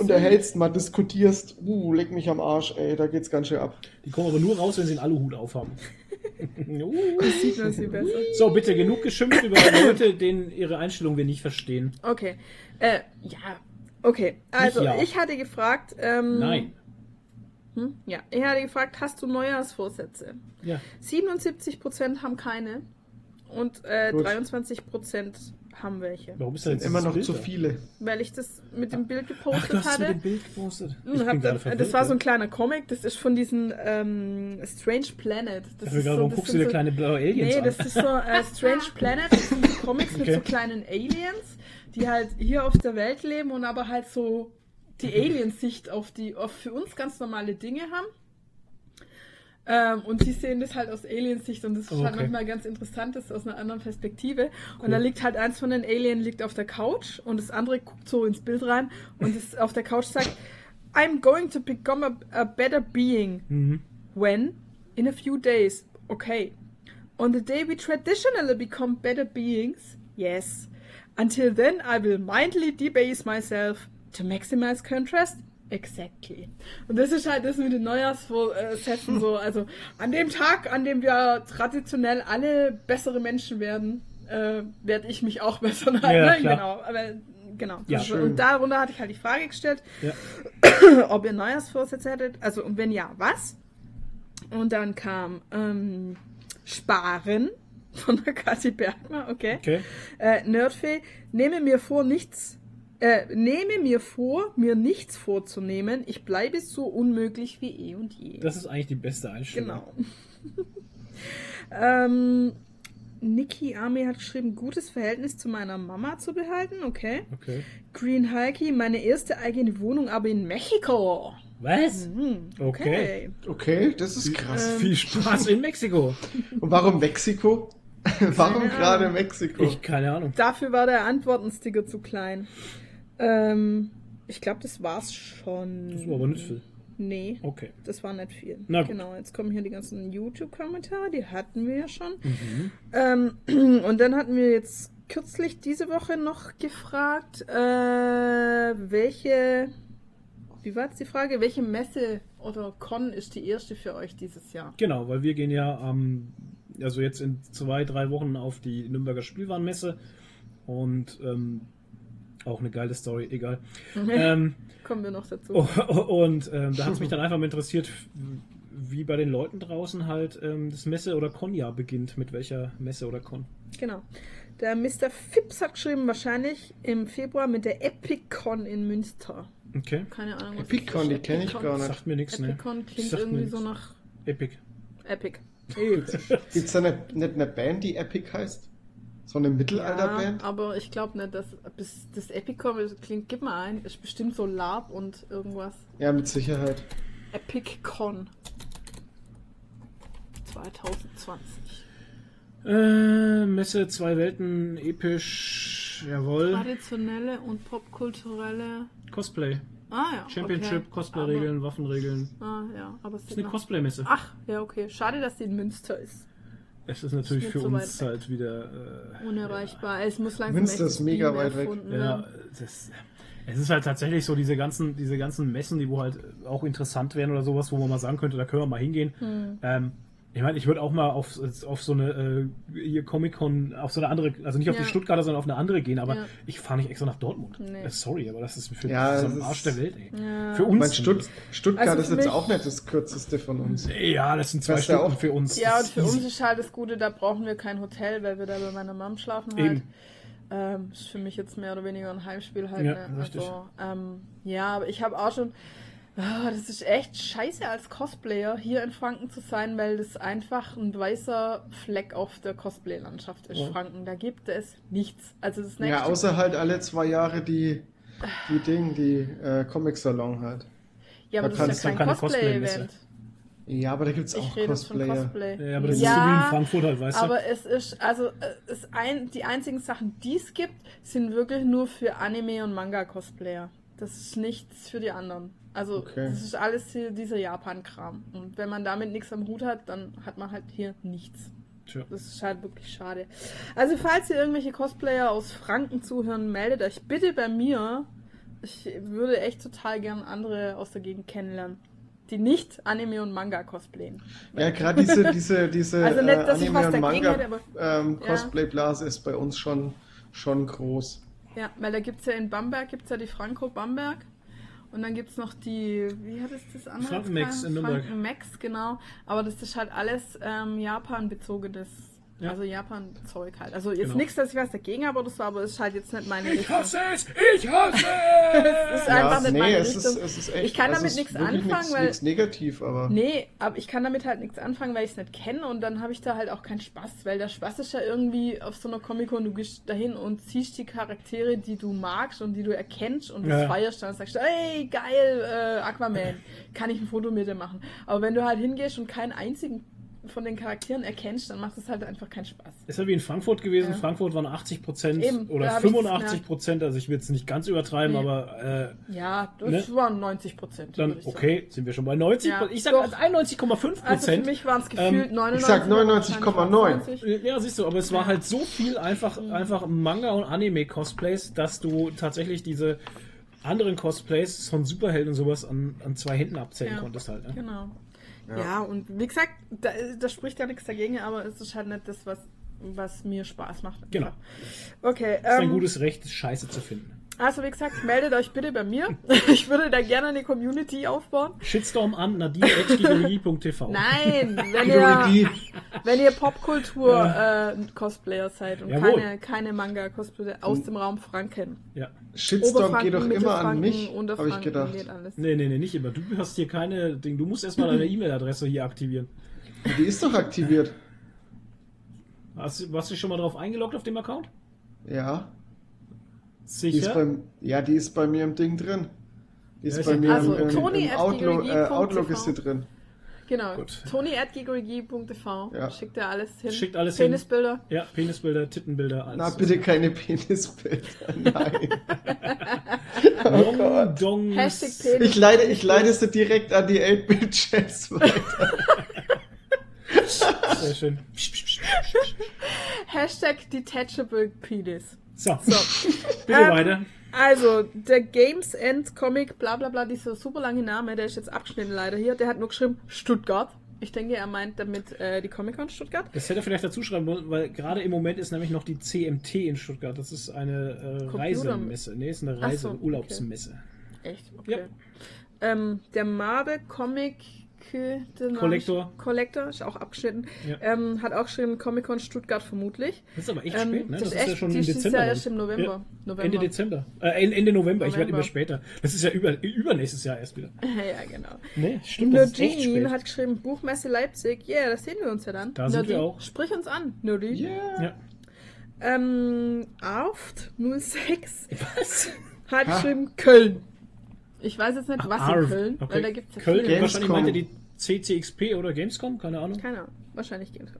Unterhältst, mal diskutierst, uh, leg mich am Arsch, ey, da geht's ganz schön ab. Die kommen aber nur raus, wenn sie einen Aluhut aufhaben. Uh. Sieht man sie besser. so, bitte, genug geschimpft über Leute, denen ihre Einstellung wir nicht verstehen. Okay. Äh, ja. Okay. Also, ja. ich hatte gefragt, ähm, Nein. Hm? Ja, ich hatte gefragt, hast du Neujahrsvorsätze? Ja. 77% haben keine und äh, Gut. 23% haben welche. Warum ist da jetzt immer noch Bild zu da? viele. Weil ich das mit dem Bild Ach, gepostet du hast hatte. mit dem Bild gepostet. Ich hab gerade das, war so ein kleiner Comic, das ist von diesen ähm, Strange Planet. Das Ich ist gerade, so, warum das guckst du dir so, kleine blaue Aliens Nee, an? das ist so äh, Strange Planet, das sind so Comics mit Okay. so kleinen Aliens, die halt hier auf der Welt leben und aber halt so die Aliensicht auf die auf für uns ganz normale Dinge haben. Ähm, und sie sehen das halt aus Aliensicht und das ist halt okay. manchmal ganz interessant, das aus einer anderen Perspektive. Cool. Und da liegt halt eins von den Alien liegt auf der Couch und das andere guckt so ins Bild rein und das auf der Couch sagt, I'm going to become a, a better being. Mhm. When? In a few days. Okay. On the day we traditionally become better beings? Yes. Until then, I will mindly debase myself to maximize contrast? Exactly. Und das ist halt das mit den Neujahrsvorsätzen so. Also, an dem Tag, an dem wir traditionell alle bessere Menschen werden, äh, werde ich mich auch bessern. Halt, Ja, ne? Genau. Aber, genau. Ja, schön. und darunter hatte ich halt die Frage gestellt, Ja. ob ihr Neujahrsvorsätze hättet. Also, und wenn ja, was? Und dann kam ähm, Sparen von der Kathi Bergmann, okay. Okay. Äh, Nerdfee, nehme mir vor, nichts, äh, nehme mir vor, mir nichts vorzunehmen. Ich bleibe so unmöglich wie eh und je. Das ist eigentlich die beste Einstellung. Genau. ähm, Niki Army hat geschrieben, gutes Verhältnis zu meiner Mama zu behalten, okay. Okay. Green Hulky, meine erste eigene Wohnung, aber in Mexiko. Was? Hm, Okay. Okay, das ist krass. Ähm, Viel Spaß in Mexiko. Und warum Mexiko? warum gerade. Mexiko? Ich, keine Ahnung. Dafür war der Antwortensticker zu klein. Ähm, ich glaube, das war's schon. Das war aber nicht viel. Nee, Okay. das war nicht viel. Na gut. Genau, jetzt kommen hier die ganzen YouTube-Kommentare, die hatten wir ja schon. Mhm. Ähm, und dann hatten wir jetzt kürzlich diese Woche noch gefragt, äh, welche, wie war jetzt die Frage, welche Messe oder Con ist die erste für euch dieses Jahr? Genau, weil wir gehen ja am, also jetzt in zwei, drei Wochen auf die Nürnberger Spielwarenmesse und ähm, auch eine geile Story, egal. ähm, Kommen wir noch dazu. oh, oh, und ähm, da hat es mich dann einfach mal interessiert, wie bei den Leuten draußen halt ähm, das Messe- oder Con-Jahr beginnt. Mit welcher Messe oder Con? Genau. Der Mr. Phipps hat geschrieben, wahrscheinlich im Februar mit der Epicon in Münster. Okay. Keine Ahnung, was Epicon, die kenne ich gar nicht. Sagt mir nichts, ne? Epicon klingt Sagt irgendwie so nach Epic. Epic. Gibt es da nicht, nicht eine Band, die Epic heißt? So eine Ja, Mittelalterband? aber ich glaube nicht, dass bis das Epicon das klingt, gib mal ein, ist bestimmt so Lab und irgendwas. Ja, mit Sicherheit. EpicCon 2020. Äh, Messe, zwei Welten, episch, jawohl. Traditionelle und popkulturelle. Cosplay. Ah ja. Championship, okay. Cosplay-Regeln, Waffenregeln. Ah ja, aber es ist eine Cosplay-Messe. Ach, ja, okay. Schade, dass die in Münster ist. Es ist natürlich Ist für so uns halt wieder. Äh, Unerreichbar. Es muss langsam Münster echt ist mega weit weg. Ja, das, es ist halt tatsächlich so diese ganzen, diese ganzen Messen, die wo halt auch interessant wären oder sowas, wo man mal sagen könnte, da können wir mal hingehen. Hm. Ähm, ich meine, ich würde auch mal auf, auf so eine äh, hier Comic-Con, auf so eine andere, also nicht auf Ja. die Stuttgarter, sondern auf eine andere gehen, aber Ja. ich fahre nicht extra nach Dortmund. Nee. Äh, sorry, aber das ist für Ja, so ein Arsch der Welt, ey. Ja. Für Ich uns. meine, Stutt Stuttgart Also ist jetzt auch nicht das kürzeste von uns. Ja, das sind zwei du Stunden auch? für uns. Ja, und Das für uns ist halt das Gute, da brauchen wir kein Hotel, weil wir da bei meiner Mom schlafen halt. Eben. Ähm, ist für mich jetzt mehr oder weniger ein Heimspiel halt. Ja, ne? Also, ähm, ja, aber ich habe auch schon. Ah, das ist echt scheiße als Cosplayer hier in Franken zu sein, weil das einfach ein weißer Fleck auf der Cosplay-Landschaft ist. Ja. Franken, da gibt es nichts. Also das nächste. Ja, außer halt alle zwei Jahre die, die Ding, die äh, Comic-Salon halt. ja, aber da das ist ja kein. Cosplay-Event. Ja, aber da gibt es auch Ich rede jetzt von Cosplayer. Cosplay. Ja, aber das ist so wie in Frankfurt halt, weißt du? Aber es ist, also, äh, es ein, die einzigen Sachen, die es gibt, sind wirklich nur für Anime- und Manga-Cosplayer. Das ist nichts für die anderen. Also, Okay. das ist alles hier dieser Japan-Kram. Und wenn man damit nichts am Hut hat, dann hat man halt hier nichts. Tja. Das ist halt wirklich schade. Also, falls ihr irgendwelche Cosplayer aus Franken zuhören, meldet euch bitte bei mir. Ich würde echt total gern andere aus der Gegend kennenlernen, die nicht Anime und Manga cosplayen. Ja, gerade diese, diese, diese Also nicht, äh, dass ich Anime- was und hätte, Manga ähm, Ja. Cosplay-Blase ist bei uns schon, schon groß. Ja, weil da gibt es ja in Bamberg gibt's ja die Franco Bamberg. Und dann gibt es noch die, wie hat es das andere? Frankenmax in? Nürnberg. Frankenmax, genau. Aber das ist halt alles ähm, Japan-bezogenes. Ja. Also Japan-Zeug halt. Also jetzt Genau. nichts, dass ich was dagegen habe oder so, aber es ist halt jetzt nicht meine Ich Richtung. hasse es! Ich hasse Es ist es! einfach nicht nee, meine es ist, Richtung. es ist echt. Ich kann damit es ist nichts anfangen, nichts, weil- nichts negativ, aber. Nee, aber ich kann damit halt nichts anfangen, weil ich es nicht kenne und dann habe ich da halt auch keinen Spaß, weil der Spaß ist ja irgendwie auf so einer Comic-Con, du gehst dahin und ziehst die Charaktere, die du magst und die du erkennst und das Ja. feierst dann und sagst, ey, geil, äh, Aquaman, kann ich ein Foto mit dir machen. Aber wenn du halt hingehst und keinen einzigen von den Charakteren erkennst, dann macht es halt einfach keinen Spaß. Ist ja wie in Frankfurt gewesen. Ja. Frankfurt waren 80 Prozent oder da hab ich das 85 Prozent. Also ich will es nicht ganz übertreiben, Nee. aber äh, Ja, das Ne? waren 90 Prozent. dann okay, sind wir schon bei 90. Ja, ich sag doch. 91,5% Also für Prozent. mich waren es Ähm, gefühlt 99. ich sag aber wahrscheinlich 99,9. waren's 90. ja, siehst du, aber es war halt so viel einfach, Mhm. einfach Manga und Anime Cosplays, dass du tatsächlich diese anderen Cosplays von Superhelden und sowas an, an zwei Händen abzählen Ja. konntest halt. Ne? Genau. Ja. Ja. und wie gesagt, da, da spricht ja nichts dagegen, aber es ist halt nicht das, was, was mir Spaß macht. Genau. Okay, Das ist ein ähm, gutes Recht, Scheiße zu finden. Also wie gesagt, meldet euch bitte bei mir. Ich würde da gerne eine Community aufbauen. Shitstorm an nadine.gigologie.tv. Nein, wenn ihr, wenn ihr Popkultur-Cosplayer seid und Jawohl. keine, keine Manga-Cosplayer aus dem Raum Franken. Ja. Shitstorm geht doch immer an mich, habe ich gedacht. geht alles. Nee, nee, nee, nicht immer. Du hast hier keine Ding. Du musst erstmal deine E-Mail-Adresse hier aktivieren. Die ist doch aktiviert. Hast, du- warst du schon mal drauf eingeloggt auf dem Account? Ja. Die ist Sicher? beim, ja, die ist bei mir im Ding drin. Die ist Ja, bei mir Also, im, im, im Outlook, äh. Outlook ist sie drin. Genau. Gut. Toni at gigologie.tv. Ja. Schickt er alles hin. Schickt alles hin. Penisbilder. Ja, Penisbilder, Tittenbilder, alles. Na, bitte keine Penisbilder. Nein. Long Dong. Hashtag Penis. Ich leite, ich leite sie direkt an die 8-Bit-Chats weiter. Sehr schön. Hashtag Detachable Penis. So, So. bitte Ähm, weiter. Also, der Games End Comic, bla bla bla, dieser super lange Name, der ist jetzt abgeschnitten leider hier, der hat nur geschrieben Stuttgart. Ich denke, er meint damit äh, die Comic-Con Stuttgart. Das hätte er vielleicht dazu schreiben wollen, weil gerade im Moment ist nämlich noch die CMT in Stuttgart. Das ist eine äh, Reisemesse. Nee, ist eine Ach so, Reise-Urlaubsmesse. Echt? Okay. Ja. Ähm, der Marvel Collector. Collector ist auch abgeschnitten. Ja. Ähm, hat auch geschrieben Comic-Con Stuttgart vermutlich. Das ist aber echt Ähm, spät, ne? das Das, ist ist ja echt- schon im ist Dezember. Jahr dann. erst im November. Ja. November. Ende Dezember. Äh, Ende Ende November. Ich werde November. immer später. Das ist ja über, übernächstes Jahr erst wieder. ja, genau. Nee, stimmt. Das ist echt spät. hat geschrieben, Buchmesse Leipzig. Ja, yeah, das sehen wir uns ja dann. Da sind wir auch. Sprich uns an, Nadine. Yeah. Ja. Ähm, Aft 06 Was? hat Ha. geschrieben Köln. Ich weiß jetzt nicht, was Arv. in Köln, Okay. weil da gibt es ja Köln, wahrscheinlich meinte die CCXP oder Gamescom, keine Ahnung. Keine Ahnung, wahrscheinlich gehen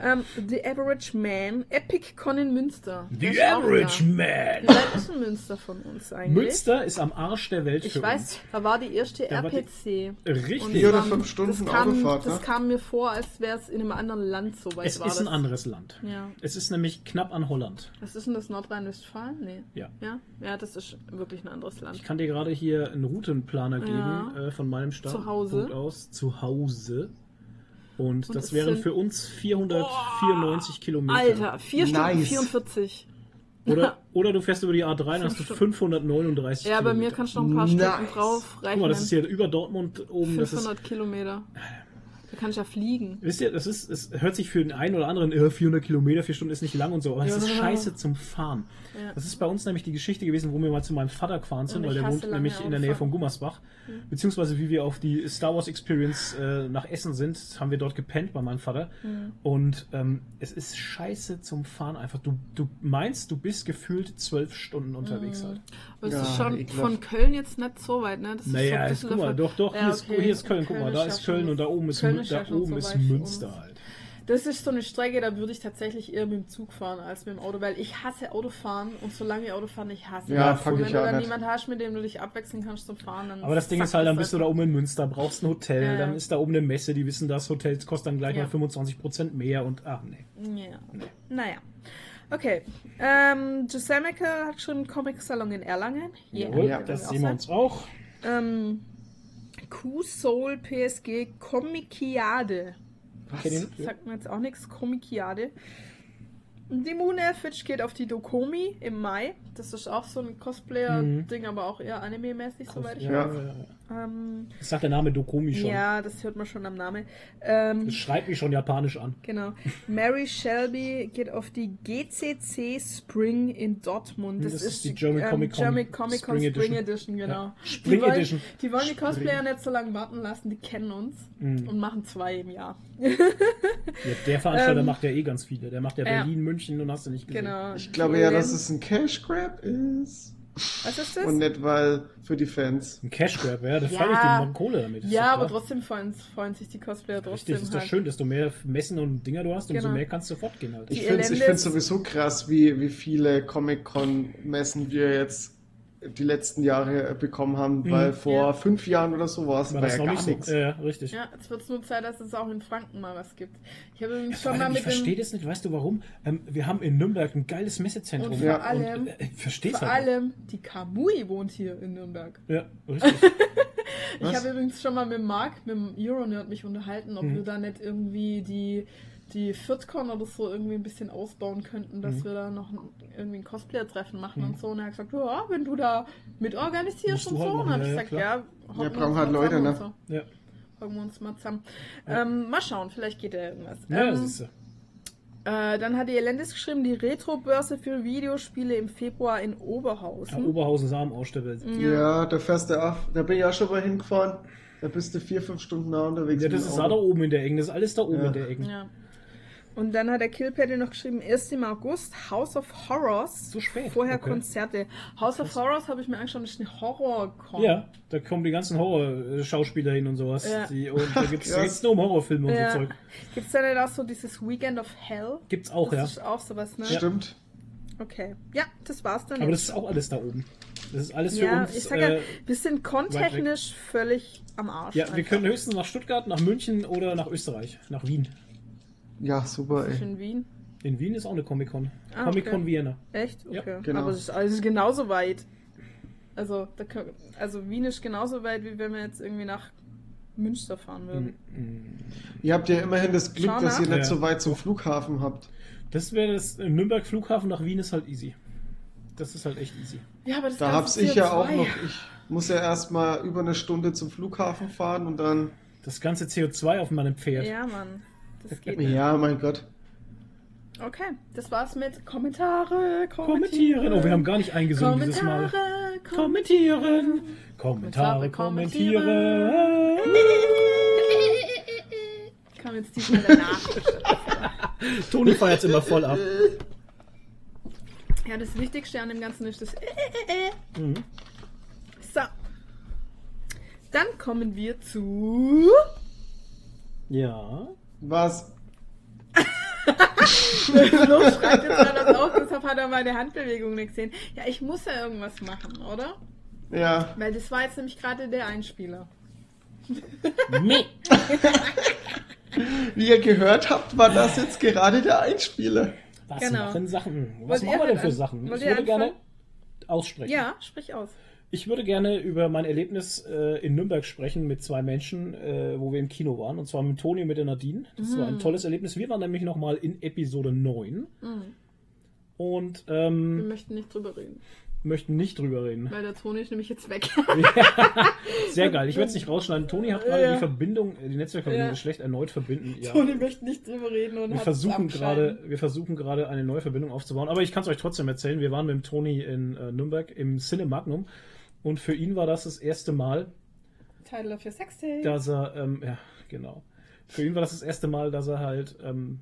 ähm, The Average Man, Epic Con in Münster. The Average. Man. Weit ist denn Münster von uns eigentlich? Münster ist am Arsch der Welt Ich für weiß, uns. da war die erste Da war die- RPC. Richtig. Und Vier oder das fünf Stunden das kam, Autofahrt, Das ne? kam mir vor, als wäre es in einem anderen Land so weit Es war ist ein das. anderes Land. Ja. Es ist nämlich knapp an Holland. Was ist denn das, Nordrhein-Westfalen? Nee. Ja. Ja? Ja, das ist wirklich ein anderes Land. Ich kann dir gerade hier einen Routenplaner geben Ja. äh, von meinem Hause. aus. Zu Hause. Und, Und das wären für uns 494 Kilometer. Alter, 4 Stunden Nice. 44. Oder, oder du fährst über die A3 und hast du Fünf 539 Ja, bei mir kannst du noch ein paar Nice. Stunden drauf rechnen. Guck mal, das ist hier über Dortmund oben. Das ist, 500 Kilometer. Da kann ich ja fliegen. wisst ihr, das ist, es hört sich für den einen oder anderen, äh, 400 Kilometer, 4 Stunden ist nicht lang und so, aber es ist Ja. scheiße zum Fahren. Ja. Das ist bei uns nämlich die Geschichte gewesen, wo wir mal zu meinem Vater gefahren sind, weil der wohnt nämlich in der Nähe von Gummersbach. Beziehungsweise wie wir auf die Star Wars Experience äh, nach Essen sind, haben wir dort gepennt bei meinem Vater. Mhm. Und ähm, es ist scheiße zum Fahren einfach. Du, du meinst, du bist gefühlt zwölf Stunden unterwegs Mhm. halt. Aber es Ja, ist schon ekelhaft. von Köln jetzt nicht so weit, ne? Das ist so Naja, bisschen guck mal, doch, doch, Ja, hier, ist, hier ist Köln, guck mal, da ist Köln und da oben ist, Köln Da schon oben ist Münster halt. Das ist so eine Strecke, da würde ich tatsächlich eher mit dem Zug fahren als mit dem Auto, weil ich hasse Autofahren und solange ich Autofahren nicht hasse. Ja, und fang wenn ich du dann nicht. niemand hast, mit dem du dich abwechseln kannst zum Fahren, dann. Aber das Ding ist halt, dann das bist du da oben in Münster, brauchst ein Hotel, Ja, dann ist da oben eine Messe, die wissen, das Hotel kostet dann gleich Ja. mal 25% mehr und ach nee. Ja. Naja. Okay. Ähm, Meckel hat schon einen Comic-Salon in Erlangen. Yeah. Ja. das sehen wir uns auch. Ähm, Q-Soul PSG. Kenn ich- Sagt mir jetzt auch nichts. Comiciade. Die Moon Fitch geht auf die Dokomi im Mai. Das ist auch so ein Cosplayer-Ding, aber auch eher anime-mäßig, soweit ich ja, weiß. ja, ja. Ähm, Das sagt der Name Dokomi schon. ja, das hört man schon am Namen. Ähm, Das schreibt mich schon japanisch an. Genau. Mary Shelby geht auf die GCC Spring in Dortmund. Das, Das ist, ist die German ähm, Comic Con German Comic Con Spring Spring, Edition. Edition. genau. Ja. Spring die wollen, Edition. Die wollen die Cosplayer nicht so lange warten lassen, die kennen uns Mhm. und machen zwei im Jahr. Ja, der Veranstalter Ähm, macht ja eh ganz viele. Der macht ja ja. Berlin, München und hast du nicht gesehen. Genau. Ich glaube ja, dass es ein Cash Grab ist. Was ist das? Und nicht weil für die Fans. Ein Cash Grab, ja, da Ja. fand ich, die Kohle damit. ja, aber trotzdem freuen, freuen sich die Cosplayer trotzdem. Richtig, ist doch halt. schön, desto mehr Messen und Dinger du hast, umso Genau. mehr kannst du fortgehen halt. Ich finde es sowieso krass, wie, wie viele Comic-Con-Messen wir jetzt die letzten Jahre äh, bekommen haben, weil vor Ja. fünf Jahren oder so war es War ja noch gar nicht so? nichts. Ja, ja, richtig. Ja, jetzt wird es nur Zeit, dass es auch in Franken mal was gibt. Ich habe übrigens Vor schon mal allem, ich mit dem... verstehe das nicht, weißt du warum? Ähm, wir haben in Nürnberg ein geiles Messezentrum. Und vor Ja. allem, Und, äh, ich verstehe es vor halt. allem, die Kamui wohnt hier in Nürnberg. Ja, richtig. Ich habe übrigens schon mal mit Marc, mit dem Euronerd, mich unterhalten, ob Mhm. wir da nicht irgendwie die, die FitCon oder so irgendwie ein bisschen ausbauen könnten, dass Mhm. wir da noch ein, irgendwie ein Cosplayer-Treffen machen und so. Und er hat gesagt, ja, wenn du da mit organisierst Musst und du halt so. Und dann habe ich ja, ja, gesagt, ja, Ja, wir brauchen uns halt mal Leute, zusammen ne? So. ja, Hocken wir uns mal zusammen. Ähm, mal schauen, vielleicht geht ja irgendwas. ja ähm, das ist so. äh, dann hat die Elendis geschrieben, die Retro-Börse für Videospiele im Februar in Ja, Oberhausen. Oberhausen sah am Arsch der Welt. Ja, da fährst du auch. Da bin ich auch schon mal hingefahren. Da bist du vier, fünf Stunden nah unterwegs. Ja, das ist da Auto. da oben in der Ecke. Das ist alles da oben Ja. in der Ecke. Ja. Und dann hat der Killpaddy noch geschrieben, erst im August, House of Horrors. So spät, Vorher okay. Konzerte. House of Horrors habe ich mir angeschaut, das ist eine Horror-Con. Ja, da kommen die ganzen Horror-Schauspieler hin und sowas. Ja. Die, und da gibt es nur um Horrorfilme und Ja. so Zeug. Gibt es da nicht auch so dieses Weekend of Hell? Gibt's auch, das ja. ist auch sowas, ne? Stimmt. Okay. Ja, das war's dann. Aber das jetzt. ist auch alles da oben. Das ist alles für ja, uns. ich sag ja, äh, wir sind kontechnisch völlig am Arsch. ja, wir einfach. können höchstens nach Stuttgart, nach München oder nach Österreich, nach Wien. Ja, super, ey. in Wien. In Wien ist auch eine Comic-Con. Ah, Comic-Con okay. Vienna. Echt? Ja, Okay. genau. Aber es ist, also ist genauso weit. Also, da, also Wien ist genauso weit, wie wenn wir jetzt irgendwie nach Münster fahren würden. Ihr habt ja immerhin das Glück, dass ihr nicht Ja. so weit zum Flughafen habt. Das wäre das äh, Nürnberg Flughafen nach Wien ist halt easy. Das ist halt echt easy. Ja, aber das Da hab's ich ja CO2. auch noch. Ich muss ja erstmal über eine Stunde zum Flughafen fahren und dann Das ganze CO2 auf meinem Pferd. Ja, Mann. Das geht nicht. Ja, mein Gott. Okay, das war's mit Kommentare, Kommentieren. Oh, wir haben gar nicht eingesungen dieses Mal. Kommentare, Kommentieren. Kommentare, kommentieren. Komm jetzt diesmal danach. Toni feiert immer voll ab. ja, das Wichtigste an dem Ganzen ist das. Mhm. So. Dann kommen wir zu. Ja. Was? Flo schreibt jetzt gerade das auch, deshalb hat er meine Handbewegung nicht gesehen. Ja, ich muss ja irgendwas machen, oder? Ja. Weil das war jetzt nämlich gerade der Einspieler. Me. Wie ihr gehört habt, war das jetzt gerade der Einspieler. Was Genau. machen Sachen? Was Wollt machen wir denn für an- Sachen? wollt Ich würde gerne anfangen? aussprechen. Ja, sprich aus. Ich würde gerne über mein Erlebnis äh, in Nürnberg sprechen mit zwei Menschen, äh, wo wir im Kino waren. Und zwar mit Toni und mit der Nadine. Das war Mhm. ein tolles Erlebnis. Wir waren nämlich nochmal in Episode 9 Mhm. und Wir ähm, möchten nicht drüber reden, möchten nicht drüber reden. weil der Toni ist nämlich jetzt weg. Sehr geil. Ich werde es nicht rausschneiden. Toni hat gerade Ja. die Verbindung, äh, die Netzwerkverbindung Ja. ist schlecht erneut verbinden. Ja. Toni möchte nicht drüber reden und Wir versuchen gerade, wir versuchen gerade eine neue Verbindung aufzubauen. Aber ich kann es euch trotzdem erzählen. Wir waren mit dem Toni in äh, Nürnberg im Cine Magnum und für ihn war das das erste Mal, Title of your sex tape. dass er, ähm, ja, genau. Für ihn war das das erste Mal, dass er halt, ähm,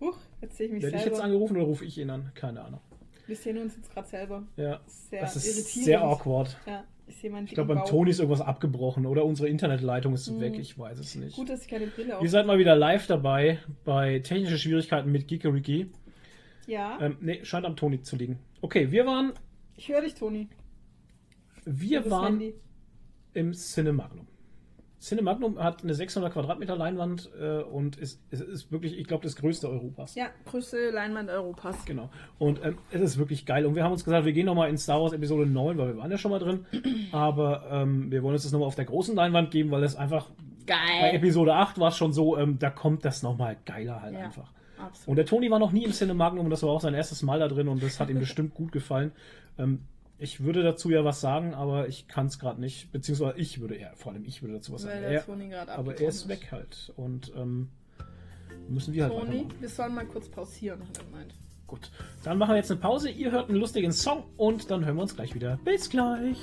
Huch, jetzt sehe ich mich werde ich selber. jetzt angerufen oder rufe ich ihn an? Keine Ahnung. Wir sehen uns jetzt gerade selber. Ja, Sehr das ist irritierend. sehr awkward. Ja, ich Ich glaube, beim. Toni ist irgendwas abgebrochen oder unsere Internetleitung ist Mhm. weg. Ich weiß es nicht. Gut, dass ich keine Brille auf. Ihr seid mal wieder live dabei bei technische Schwierigkeiten mit Geekeriki. Ja, Ähm, nee, scheint am Toni zu liegen. Okay, wir waren, ich höre dich, Toni. Wir Das waren Handy. im Cinemagnum. Cinemagnum hat eine 600 Quadratmeter Leinwand äh, und ist, es ist wirklich, ich glaube, das größte Europas. Ja, größte Leinwand Europas. Genau. Und ähm, es ist wirklich geil. Und wir haben uns gesagt, wir gehen nochmal in Star Wars Episode 9, weil wir waren ja schon mal drin. Aber ähm, wir wollen uns das nochmal auf der großen Leinwand geben, weil es einfach bei Geil. Episode 8 war es schon so, ähm, da kommt das nochmal geiler halt Ja. einfach. Absolut. Und der Toni war noch nie im Cinemagnum und das war auch sein erstes Mal da drin und das hat ihm bestimmt gut gefallen. Ich würde dazu ja was sagen, aber ich kann es gerade nicht, beziehungsweise ich würde ja, vor allem ich würde dazu was Weil sagen. der Er, aber er ist weg halt und ähm, müssen wir halt Toni, wir sollen mal kurz pausieren, hat er gemeint. Gut, dann machen wir jetzt eine Pause. Ihr hört einen lustigen Song und dann hören wir uns gleich wieder. Bis gleich.